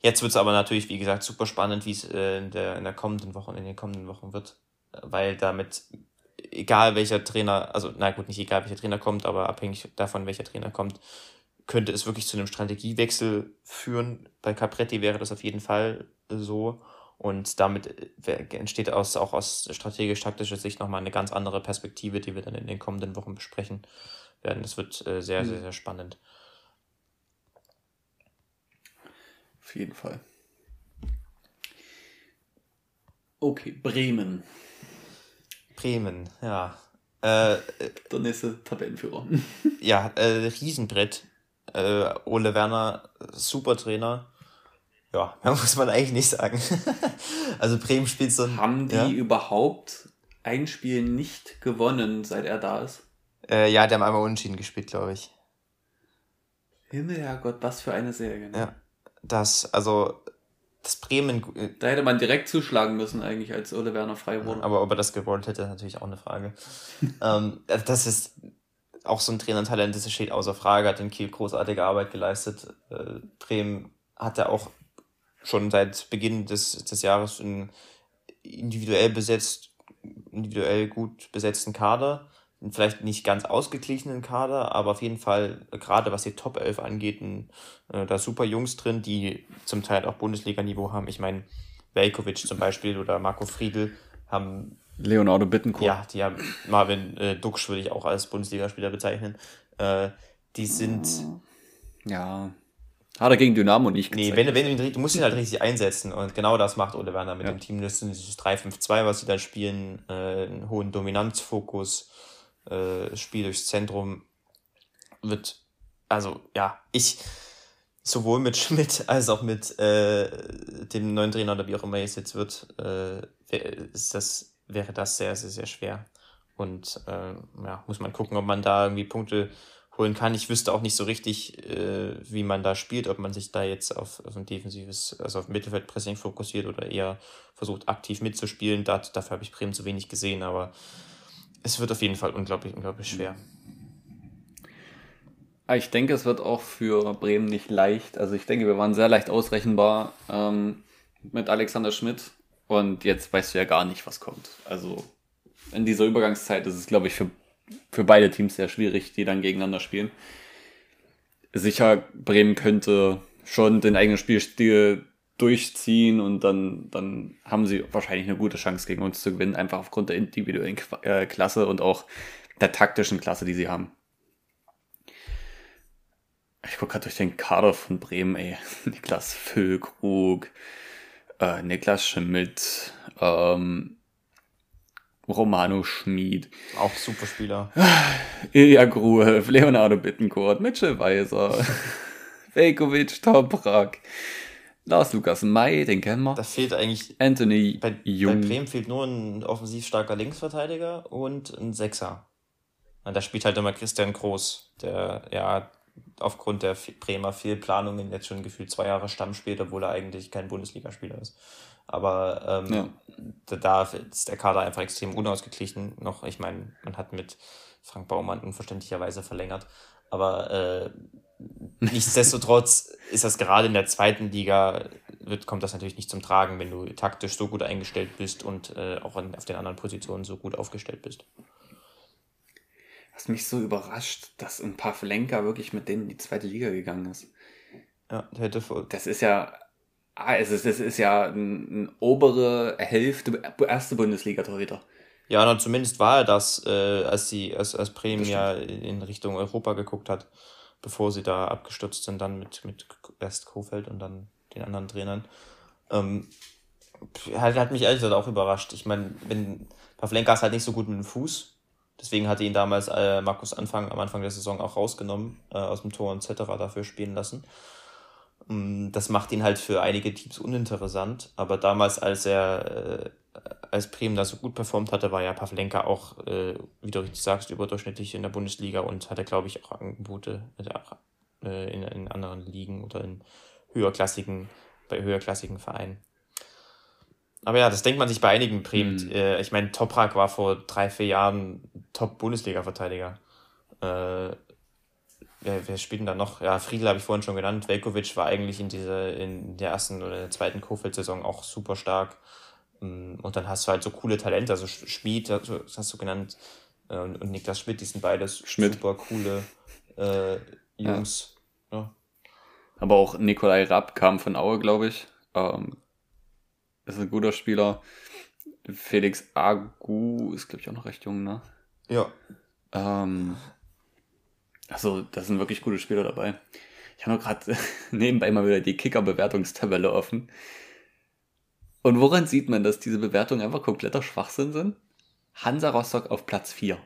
Jetzt wird es aber natürlich, wie gesagt, super spannend, wie es äh, in, der, in der kommenden Woche, in den kommenden Wochen wird, weil damit egal welcher Trainer, also na gut, nicht egal welcher Trainer kommt, aber abhängig davon, welcher Trainer kommt, könnte es wirklich zu einem Strategiewechsel führen. Bei Capretti wäre das auf jeden Fall so. Und damit äh, entsteht aus, auch aus strategisch-taktischer Sicht nochmal eine ganz andere Perspektive, die wir dann in den kommenden Wochen besprechen werden. Das wird äh, sehr, sehr, mhm. sehr spannend. Auf jeden Fall. Okay, Bremen. Bremen, ja. Äh, Der nächste Tabellenführer. ja, äh, Riesenbrett. Äh, Ole Werner, super Trainer. Ja, mehr muss man eigentlich nicht sagen. also Bremen spielt so ein, Haben die ja? überhaupt ein Spiel nicht gewonnen, seit er da ist? Äh, ja, die haben einmal unentschieden gespielt, glaube ich. Himmel, Herrgott, was für eine Serie. Ne? Ja, das, also das Bremen. Äh, da hätte man direkt zuschlagen müssen, eigentlich, als Ole Werner frei wurde. Aber ob er das gewollt hätte, ist natürlich auch eine Frage. ähm, also das ist auch so ein Trainertalent, das steht außer Frage, hat in Kiel großartige Arbeit geleistet. Äh, Bremen hat er auch schon seit Beginn des, des Jahres einen individuell besetzt, individuell gut besetzten Kader vielleicht nicht ganz ausgeglichenen Kader, aber auf jeden Fall, gerade was die Top 11 angeht, äh, da super Jungs drin, die zum Teil auch Bundesliga-Niveau haben. Ich meine, Velkovic zum Beispiel oder Marco Friedl haben. Leonardo Bittencourt. Ja, die haben Marvin äh, Duxch würde ich auch als Bundesligaspieler bezeichnen. Äh, die sind. Ja. Hat er gegen Dynamo nicht gezeigt. Nee, wenn, wenn du, du musst ihn halt richtig einsetzen und genau das macht Ole Werner mit ja. dem Team. Das ist dieses 3-5-2, was sie da spielen, äh, einen hohen Dominanzfokus, äh, Spiel durchs Zentrum wird, also ja, ich sowohl mit Schmidt als auch mit äh, dem neuen Trainer oder wie auch immer es jetzt wird, äh, ist das, wäre das sehr, sehr, sehr schwer. Und äh, ja, muss man gucken, ob man da irgendwie Punkte holen kann. Ich wüsste auch nicht so richtig, äh, wie man da spielt, ob man sich da jetzt auf, auf ein defensives, also auf Mittelfeldpressing fokussiert oder eher versucht aktiv mitzuspielen. Da, dafür habe ich Bremen zu wenig gesehen, aber es wird auf jeden Fall unglaublich, unglaublich schwer. Ah, ich denke, es wird auch für Bremen nicht leicht. Also ich denke, wir waren sehr leicht ausrechenbar ähm, mit Alexander Schmidt. Und jetzt weißt du ja gar nicht, was kommt. Also in dieser Übergangszeit ist es, glaube ich, für, für beide Teams sehr schwierig, die dann gegeneinander spielen. Sicher, Bremen könnte schon den eigenen Spielstil durchziehen und dann, dann haben sie wahrscheinlich eine gute Chance gegen uns zu gewinnen, einfach aufgrund der individuellen äh, Klasse und auch der taktischen Klasse, die sie haben. Ich gucke gerade durch den Kader von Bremen, ey. Niklas Füllkrug, äh, Niklas Schmidt, ähm, Romano Schmid. Auch super Spieler. Ilja Gruev, Leonardo Bittencourt, Mitchell Weiser, Velkovic, Toprak. Lars Lukas May, den kennen wir. Da fehlt eigentlich. Anthony bei, Jung. Bei Bremen fehlt nur ein offensiv starker Linksverteidiger und ein Sechser. Und da spielt halt immer Christian Groß, der ja aufgrund der Bremer Fehlplanungen jetzt schon gefühlt zwei Jahre Stamm spielt, obwohl er eigentlich kein Bundesligaspieler ist. Aber ähm, ja. da ist der Kader einfach extrem unausgeglichen. Noch, ich meine, man hat mit Frank Baumann unverständlicherweise verlängert. Aber äh, Nichtsdestotrotz ist das gerade in der zweiten Liga, wird, kommt das natürlich nicht zum Tragen, wenn du taktisch so gut eingestellt bist und äh, auch an, auf den anderen Positionen so gut aufgestellt bist. Was mich so überrascht, dass ein paar Flenker wirklich mit denen in die zweite Liga gegangen ist. Ja, hätte voll. Das ist ja. Ah, es ist, ja eine ein obere Hälfte, erste Bundesliga-Torhüter. Ja, na, zumindest war er das, äh, als, sie, als, als Bremen ja in Richtung Europa geguckt hat bevor sie da abgestürzt sind, dann mit, mit erst Kofeld und dann den anderen Trainern. Ähm, Hat, hat mich ehrlich gesagt auch überrascht. Ich meine, wenn Pavlenka ist halt nicht so gut mit dem Fuß. Deswegen hatte ihn damals äh, Markus Anfang am Anfang der Saison auch rausgenommen, äh, aus dem Tor und etc. dafür spielen lassen. Mm, das macht ihn halt für einige Teams uninteressant. Aber damals, als er äh, als Bremen da so gut performt hatte, war ja Pavlenka auch, äh, wie du richtig sagst, überdurchschnittlich in der Bundesliga und hatte, glaube ich, auch Angebote äh, in, in anderen Ligen oder in höherklassigen, bei höherklassigen Vereinen. Aber ja, das denkt man sich bei einigen Bremen. Mhm. Äh, ich meine, Toprak war vor drei, vier Jahren Top-Bundesliga-Verteidiger. Wer, wer spielt denn da noch? Ja, Friedel habe ich vorhin schon genannt. Velkovic war eigentlich in dieser, in der ersten oder der zweiten Kofeld-Saison auch super stark. Mm, und dann hast du halt so coole Talente, also Schmid, das hast du genannt, äh, und Niklas Schmidt, die sind beides Schmidt. super coole äh, Jungs. Ja. ja. Aber auch Nikolai Rapp kam von Aue, glaube ich. Ähm, ist ein guter Spieler. Felix Agu ist, glaube ich, auch noch recht jung, ne? Ja. Ähm, also, da sind wirklich gute Spieler dabei. Ich habe nur gerade nebenbei mal wieder die Kicker-Bewertungstabelle offen. Und woran sieht man, dass diese Bewertungen einfach kompletter Schwachsinn sind? Hansa Rostock auf Platz 4.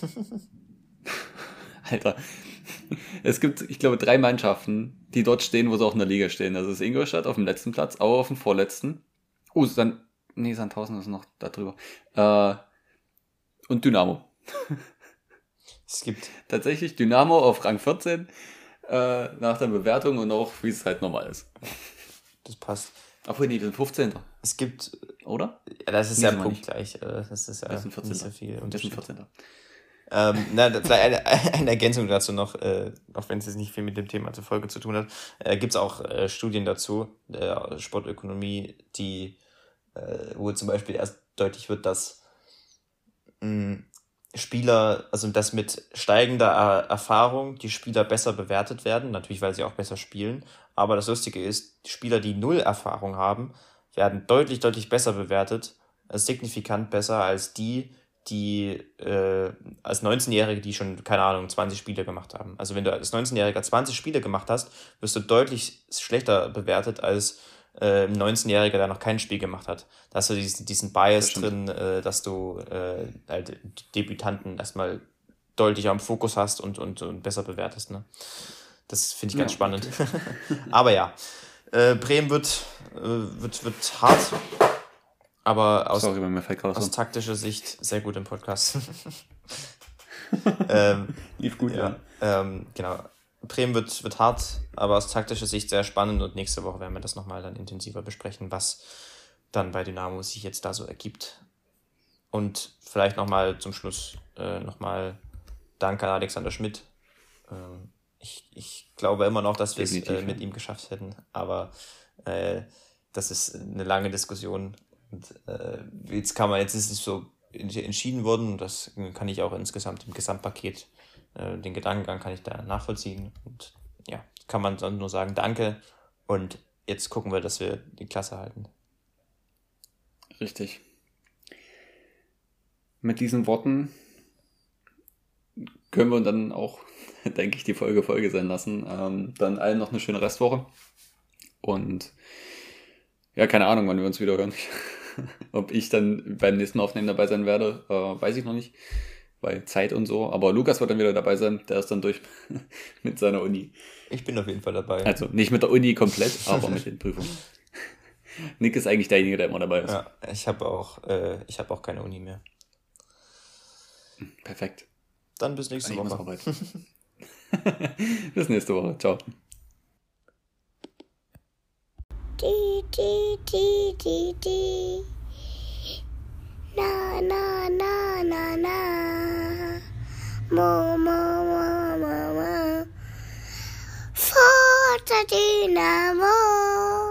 Alter. Es gibt, ich glaube, drei Mannschaften, die dort stehen, wo sie auch in der Liga stehen. Das ist Ingolstadt auf dem letzten Platz, Aue auf dem vorletzten. Oh, San, nee, Sandhausen ist noch da drüber. Äh, und Dynamo. Es gibt tatsächlich Dynamo auf Rang 14 äh, nach der Bewertung und auch wie es halt normal ist. Das passt. Obwohl, nee, den 15. Es gibt. Oder? Ja, das ist nee, ja punktgleich. Äh, das ist ja das ist ein 14. nicht so viel. Das ist ein 14. Ähm, na, eine, eine Ergänzung dazu noch, äh, auch wenn es jetzt nicht viel mit dem Thema zur Folge zu tun hat, äh, gibt es auch äh, Studien dazu, der Sportökonomie, die, äh, wo zum Beispiel erst deutlich wird, dass mh, hm, Spieler, also dass mit steigender Erfahrung die Spieler besser bewertet werden, natürlich weil sie auch besser spielen. Aber das Lustige ist, Spieler, die null Erfahrung haben, werden deutlich, deutlich besser bewertet, signifikant besser als die, die äh, als 19-Jährige, die schon, keine Ahnung, 20 Spiele gemacht haben. Also wenn du als 19-Jähriger 20 Spiele gemacht hast, wirst du deutlich schlechter bewertet als äh, ein 19-Jähriger, der noch kein Spiel gemacht hat. Da hast du diesen, diesen Bias das drin, äh, dass du äh, halt Debütanten erstmal deutlich am Fokus hast und, und, und besser bewertest. Ne? Das finde ich ganz ja, spannend. aber ja, äh, Bremen wird, äh, wird, wird hart, aber aus, Sorry, aus taktischer Sicht sehr gut im Podcast. ähm, Lief gut, ja. ja. Ähm, genau. Bremen wird, wird hart, aber aus taktischer Sicht sehr spannend und nächste Woche werden wir das nochmal dann intensiver besprechen, was dann bei Dynamo sich jetzt da so ergibt. Und vielleicht nochmal zum Schluss äh, nochmal Danke an Alexander Schmidt. Ähm, ich, ich glaube immer noch, dass wir es äh, mit ihm geschafft hätten, aber äh, das ist eine lange Diskussion. Und, äh, jetzt kann man, jetzt ist es so entschieden worden und das kann ich auch insgesamt im Gesamtpaket äh, den Gedankengang kann ich da nachvollziehen. Und ja, kann man dann nur sagen, danke. Und jetzt gucken wir, dass wir die Klasse halten. Richtig. Mit diesen Worten können wir dann auch, denke ich, die Folge Folge sein lassen. Ähm, dann allen noch eine schöne Restwoche. Und ja, keine Ahnung, wann wir uns wieder hören. Ob ich dann beim nächsten aufnehmen dabei sein werde, äh, weiß ich noch nicht bei Zeit und so. Aber Lukas wird dann wieder dabei sein. Der ist dann durch mit seiner Uni. Ich bin auf jeden Fall dabei. Also nicht mit der Uni komplett, aber mit den Prüfungen. Nick ist eigentlich derjenige, der immer dabei ist. Ja, ich habe auch, äh, hab auch keine Uni mehr. Perfekt. Dann bis nächste Woche. bis nächste Woche. Ciao. Die, die, die, die, die. Na, na, na, na, na. Mo, mo, mo, mo, mo. Dynamo.